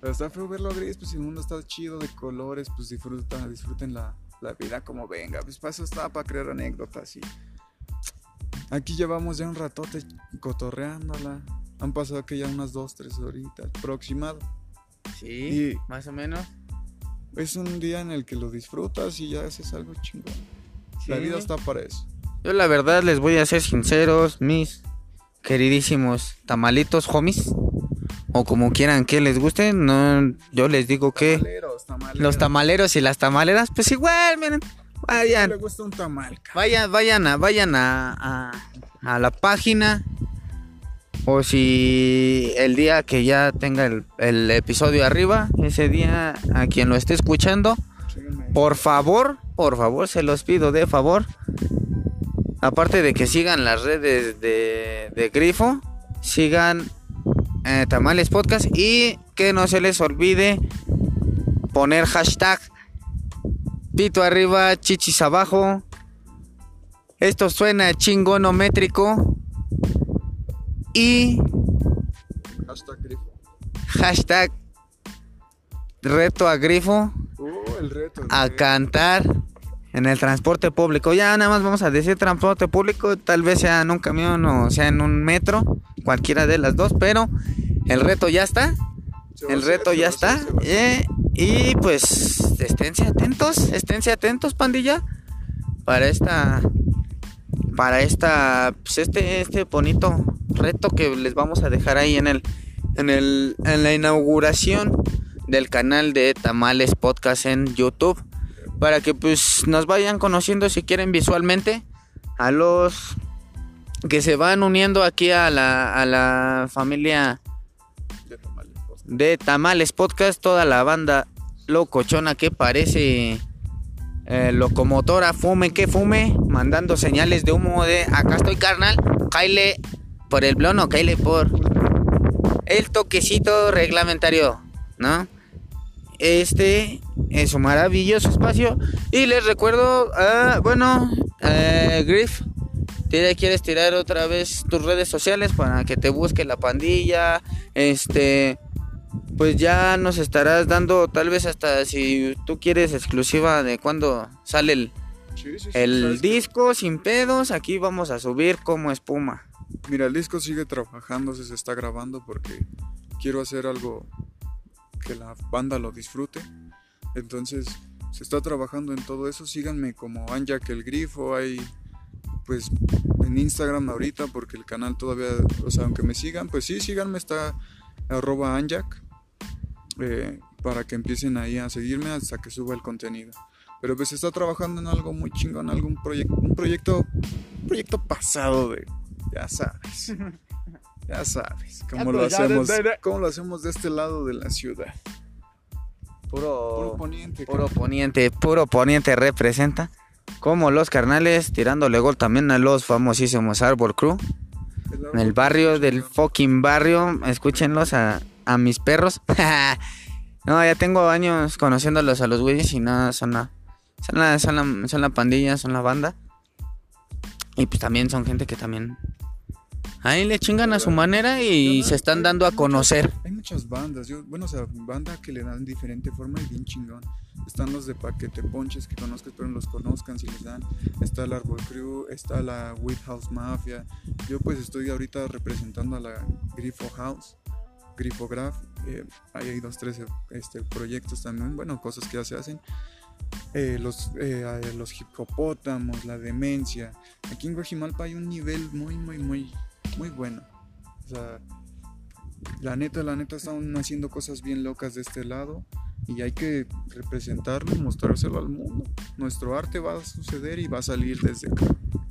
Speaker 4: Pero está feo verlo gris, pues si el mundo está chido de colores, pues disfruta, disfruten la, la vida como venga. Pues para eso está, para crear anécdotas y... Aquí llevamos ya un ratote cotorreándola. Han pasado que ya unas dos, tres horitas aproximado.
Speaker 3: Sí,
Speaker 4: Y-
Speaker 3: más o menos.
Speaker 4: Es un día en el que lo disfrutas y ya haces algo chingón. La vida está para eso.
Speaker 3: Yo la verdad les voy a ser sinceros, mis queridísimos tamalitos homies, o como quieran que les guste, no, yo les digo que
Speaker 4: Tamaleros, tamaleros.
Speaker 3: los tamaleros y las tamaleras, pues igual, miren,
Speaker 4: ¿A quién
Speaker 3: vayan,
Speaker 4: le gusta un tamal, cabrón?
Speaker 3: vayan, vayan a, vayan a, a, a la página, o si el día que ya tenga el, el episodio arriba, ese día a quien lo esté escuchando, por favor, por favor, se los pido de favor. Aparte de que sigan las redes de, de Grifo, sigan eh, Tamales Podcast y que no se les olvide poner hashtag pito arriba, chichis abajo. Esto suena chingonométrico. Y
Speaker 4: Hashtag grifo.
Speaker 3: hashtag reto a Grifo
Speaker 4: Uh, el reto. el
Speaker 3: a cantar en el transporte público. Ya nada más vamos a decir transporte público, tal vez sea en un camión o sea en un metro, cualquiera de las dos, pero el reto ya está, el reto ya está. eh, y pues esténse atentos, esténse atentos, pandilla, para esta para esta pues este este bonito reto que les vamos a dejar ahí en el en el en la inauguración del canal de Tamales Podcast en YouTube para que pues nos vayan conociendo si quieren visualmente a los que se van uniendo aquí a la, a la familia.
Speaker 4: De Tamales
Speaker 3: Podcast, toda la banda locochona que parece eh, locomotora, fume que fume, mandando señales de humo de acá estoy carnal, caile por el blon o caile por el toquecito reglamentario, ¿no? Este es un maravilloso espacio y les recuerdo, ah, bueno, eh, Griff, ¿te quieres tirar otra vez tus redes sociales para que te busque la pandilla? Este, pues ya nos estarás dando, tal vez hasta si tú quieres exclusiva de cuando sale el,
Speaker 4: Sí, sí, sí,
Speaker 3: el disco sin pedos. Aquí vamos a subir como espuma.
Speaker 4: Mira, el disco sigue trabajándose, se está grabando porque quiero hacer algo que la banda lo disfrute. Entonces, se está trabajando en todo eso. Síganme como Anjak el Grifo. Hay, pues, en Instagram ahorita porque el canal todavía, o sea, aunque me sigan, pues sí, síganme, está arroba Anjak. eh, para que empiecen ahí a seguirme hasta que suba el contenido. Pero pues está trabajando en algo muy chingón, algún proyecto, un proyecto, un proyecto pasado de, ya sabes, <laughs> ya sabes, cómo lo hacemos, cómo lo hacemos de este lado de la ciudad. Puro
Speaker 3: Puro,
Speaker 4: poniente,
Speaker 3: puro poniente, puro poniente representa. Como los carnales, tirándole gol también a los famosísimos Arbor Crew. En el barrio del fucking barrio. Escúchenlos a, a mis perros. <laughs> no, ya tengo años conociéndolos a los güeyes y nada, son la, son la, son la, son la pandilla, son la banda. Y pues también son gente que también ahí le chingan a su manera y se están dando a conocer.
Speaker 4: Hay muchas bandas, yo, bueno, o sea, banda que le dan diferente forma y bien chingón. Están los de paquete ponches que conozcas, pero no los conozcan si les dan. Está el Arbor Crew, está la Wheat House Mafia. Yo pues estoy ahorita representando a la Grifo House, Grifograph. Eh, ahí hay dos, tres este, proyectos también, bueno, cosas que ya se hacen. eh, los, eh, a los hipopótamos, la demencia. Aquí en Guajimalpa hay un nivel muy, muy, muy, muy bueno. O sea, la neta, la neta están haciendo cosas bien locas de este lado y hay que representarlo y mostrárselo al mundo. Nuestro arte va a suceder y va a salir desde acá.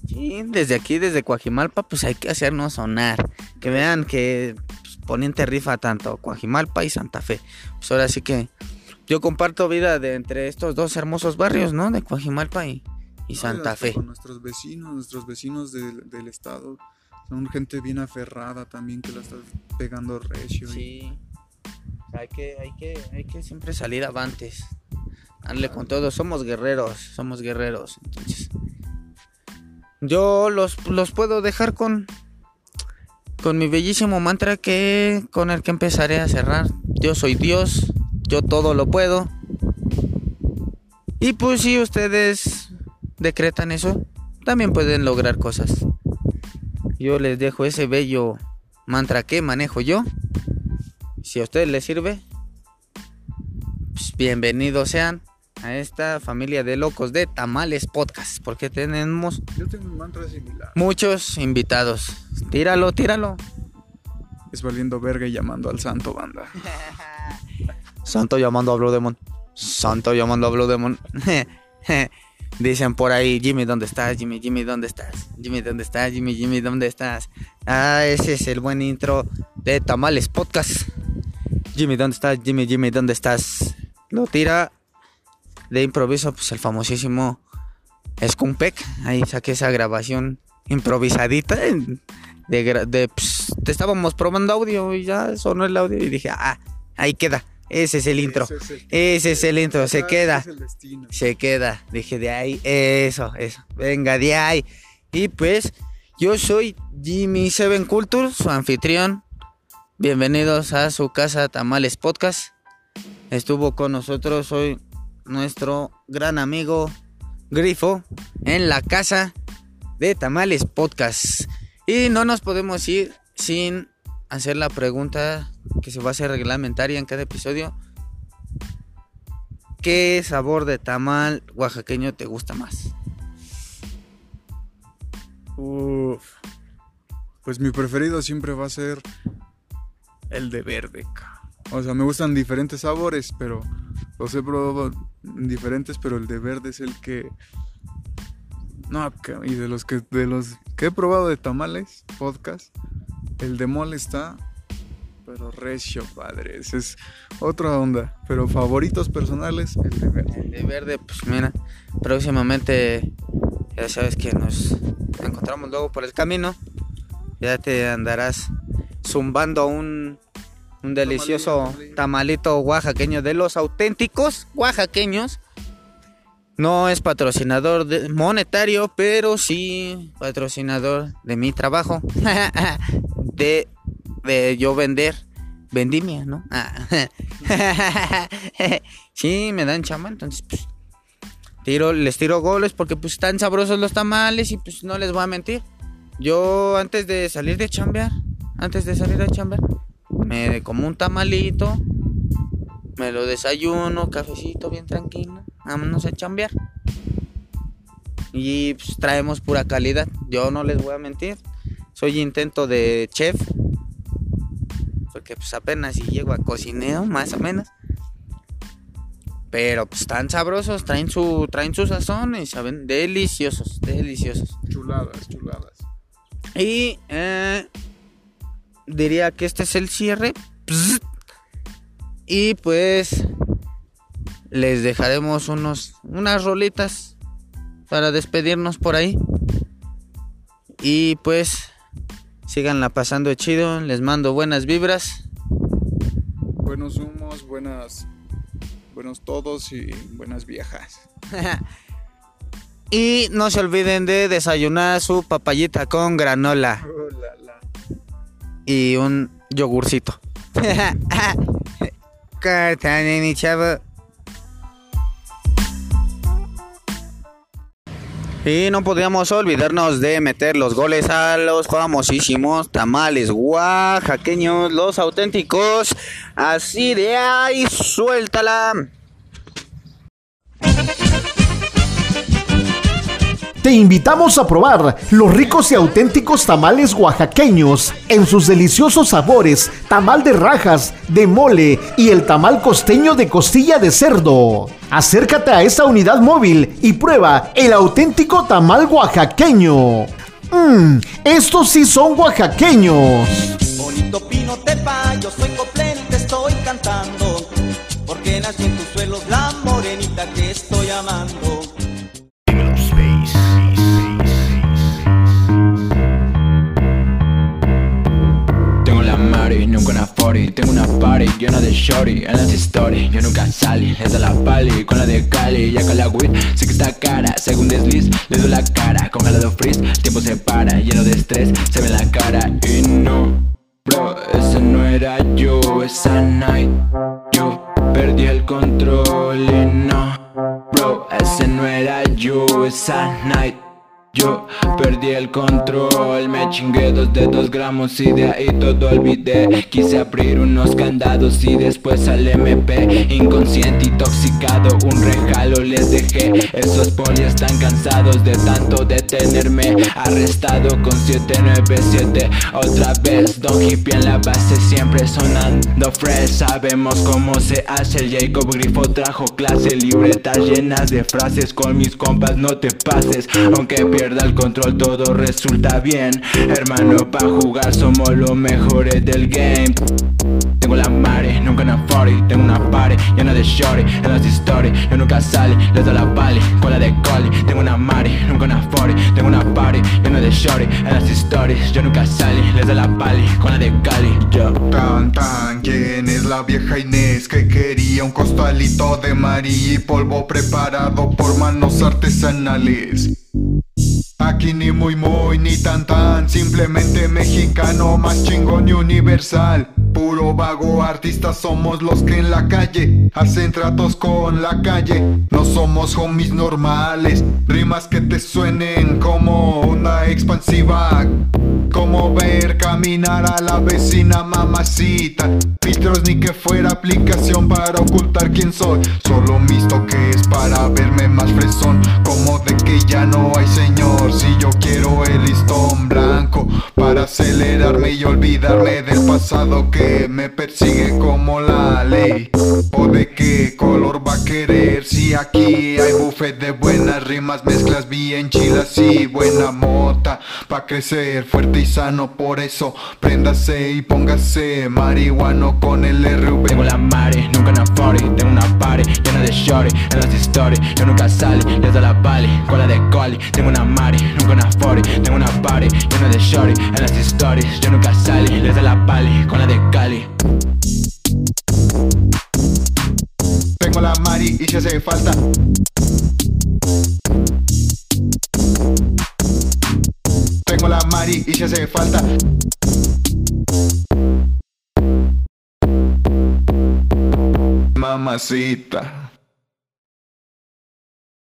Speaker 3: Sí, desde aquí, desde Coajimalpa, pues hay que hacernos sonar. Que vean que pues, Poniente rifa tanto Coajimalpa y Santa Fe. Pues ahora sí que yo comparto vida de entre estos dos hermosos barrios, ¿no? De Coajimalpa y, y Santa Fe.
Speaker 4: Con nuestros vecinos, nuestros vecinos del, del estado. Son gente bien aferrada también que la está pegando recio. y-
Speaker 3: Sí. Hay que, hay que, hay que siempre salir avantes. Darle con todo. Somos guerreros. Somos guerreros. Entonces. Yo los, los puedo dejar con. Con mi bellísimo mantra que. Con el que empezaré a cerrar. Yo soy Dios. Yo todo lo puedo. Y pues si ustedes decretan eso. También pueden lograr cosas. Yo les dejo ese bello mantra que manejo yo. Si a ustedes les sirve, pues bienvenidos sean a esta familia de locos de Tamales Podcast, porque tenemos
Speaker 4: Yo tengo un mantra similar.
Speaker 3: muchos invitados. Tíralo, tíralo.
Speaker 4: Es valiendo verga y llamando al santo banda. <laughs>
Speaker 3: Santo llamando a Blue Demon. Santo llamando a Blue Demon. <laughs> <laughs> Dicen por ahí, Jimmy, ¿dónde estás? Jimmy, Jimmy, ¿dónde estás? Jimmy, ¿dónde estás? Jimmy, Jimmy, ¿dónde estás? Ah, ese es el buen intro de Tamales Podcast. Jimmy, ¿dónde estás? Jimmy, Jimmy, ¿dónde estás? Lo tira de improviso, pues el famosísimo Skumpek. Ahí saqué esa grabación improvisadita. De, de, pues, te estábamos probando audio y ya sonó el audio y dije, ah, ahí queda. Ese es el intro.
Speaker 4: Ese es el,
Speaker 3: Ese es el intro, se
Speaker 4: ese
Speaker 3: queda. Se queda. Dije de ahí. Eso, eso. Venga, de ahí. Y pues, yo soy Jimmy Seven Culture, su anfitrión. Bienvenidos a su casa Tamales Podcast. Estuvo con nosotros hoy nuestro gran amigo Grifo en la casa de Tamales Podcast. Y no nos podemos ir sin hacer la pregunta que se va a hacer reglamentaria en cada episodio. ¿Qué sabor de tamal oaxaqueño te gusta más?
Speaker 4: Uf. Pues mi preferido siempre va a ser el de verde. O sea, me gustan diferentes sabores, pero los he probado diferentes, pero el de verde es el que no, y de los que de los que he probado de tamales, podcast, el de mole está pero recio, padre, ese es otra onda, pero favoritos personales el de verde.
Speaker 3: El de verde, pues mira, próximamente ya sabes que nos encontramos luego por el camino. Ya te andarás zumbando un, un delicioso
Speaker 4: tamalito.
Speaker 3: tamalito oaxaqueño de los auténticos oaxaqueños. No es patrocinador monetario, pero sí patrocinador de mi trabajo. <laughs> de, de yo vender vendimia, ¿no? Ah. <laughs> sí, me dan chama, entonces pues tiro, les tiro goles porque pues están sabrosos los tamales y pues no les voy a mentir. Yo antes de salir de chambear, antes de salir a chambear, me como un tamalito, me lo desayuno, cafecito bien tranquilo, vámonos a chambear. Y pues traemos pura calidad, yo no les voy a mentir. Soy intento de chef, porque pues apenas si llego a cocineo, más o menos. Pero pues están sabrosos, traen su, traen su sazón y saben deliciosos, deliciosos.
Speaker 4: Chuladas, chuladas.
Speaker 3: Y eh, diría que este es el cierre. Y pues les dejaremos unos, unas rolitas para despedirnos por ahí. Y pues síganla pasando chido. Les mando buenas vibras.
Speaker 4: Buenos humos, buenas buenos todos y buenas viejas. <laughs>
Speaker 3: y no se olviden de desayunar su papayita con granola.
Speaker 4: Oh, la, la.
Speaker 3: y un yogurcito. <laughs> <laughs> Cortale, mi chavo. Y no podíamos olvidarnos de meter los goles a los famosísimos tamales oaxaqueños, los auténticos. Así de ahí, suéltala.
Speaker 2: Te invitamos a probar los ricos y auténticos tamales oaxaqueños en sus deliciosos sabores, tamal de rajas, de mole y el tamal costeño de costilla de cerdo. Acércate a esta unidad móvil y prueba el auténtico tamal oaxaqueño. Mmm, estos sí son oaxaqueños.
Speaker 5: Bonito pino tepa, yo soy coplén y te estoy cantando. Porque nací en tus suelos la morenita que estoy amando.
Speaker 6: 40 Tengo una party llena de shorty En las stories, yo nunca salí Les da la pali con la de Cali. Ya con la weed, sé que está cara. Según desliz, le doy la cara. Congelado freeze, el tiempo se para. Lleno de estrés, se ve la cara. Y no, bro, ese no era yo Esa night, yo perdí el control Y no, bro, ese no era yo Esa night yo perdí el control, me chingué dos de dos gramos y de ahí todo olvidé. Quise abrir unos candados y después al MP Inconsciente, intoxicado, un regalo les dejé. Esos polis están cansados de tanto detenerme Arrestado con 797 Otra vez, Don Hippie en la base siempre sonando fresh. Sabemos cómo se hace el Jacob Grifo trajo clase Libretas llenas de frases con mis compas no te pases. Aunque pierda el control todo resulta bien. Hermano pa' jugar somos los mejores del game. Tengo la mare, nunca una 40 Tengo una party llena de shorty En las stories, yo nunca sale Les doy la pali, con la de coli Tengo una mare, nunca una 40 Tengo una party llena de shorty En las stories, yo nunca sale Les doy la pali, con la de cali Yo
Speaker 4: Tan tan, ¿quién es la vieja Inés que quería un costalito de María y polvo preparado por manos artesanales? Aquí ni muy muy ni tan tan, simplemente mexicano, más chingón y universal. Puro vago, artistas somos los que en la calle hacen tratos con la calle. No somos homies normales, rimas que te suenen como una expansiva. Como ver caminar a la vecina mamacita. Filtros ni que fuera aplicación para ocultar quién soy. Solo mis toques para verme más fresón. Como de que ya no hay señor. Si yo quiero el listón blanco para acelerarme y olvidarme del pasado que me persigue como la ley. O de qué color va a querer si aquí hay buffet de buenas rimas, mezclas bien chilas y buena mota. Pa' crecer fuerte y sano, por eso préndase y póngase marihuano con el RV.
Speaker 6: Tengo la mare, nunca una 40 Tengo una party llena de shorty En las stories, yo nunca salí Les doy la pali, con la de coli Tengo una mari, nunca una 40 Tengo una party llena de shorty En las stories, yo nunca salí Les doy la pali, con la de
Speaker 4: Tengo la mari y si hace falta. Tengo la mari y si hace falta. Mamacita.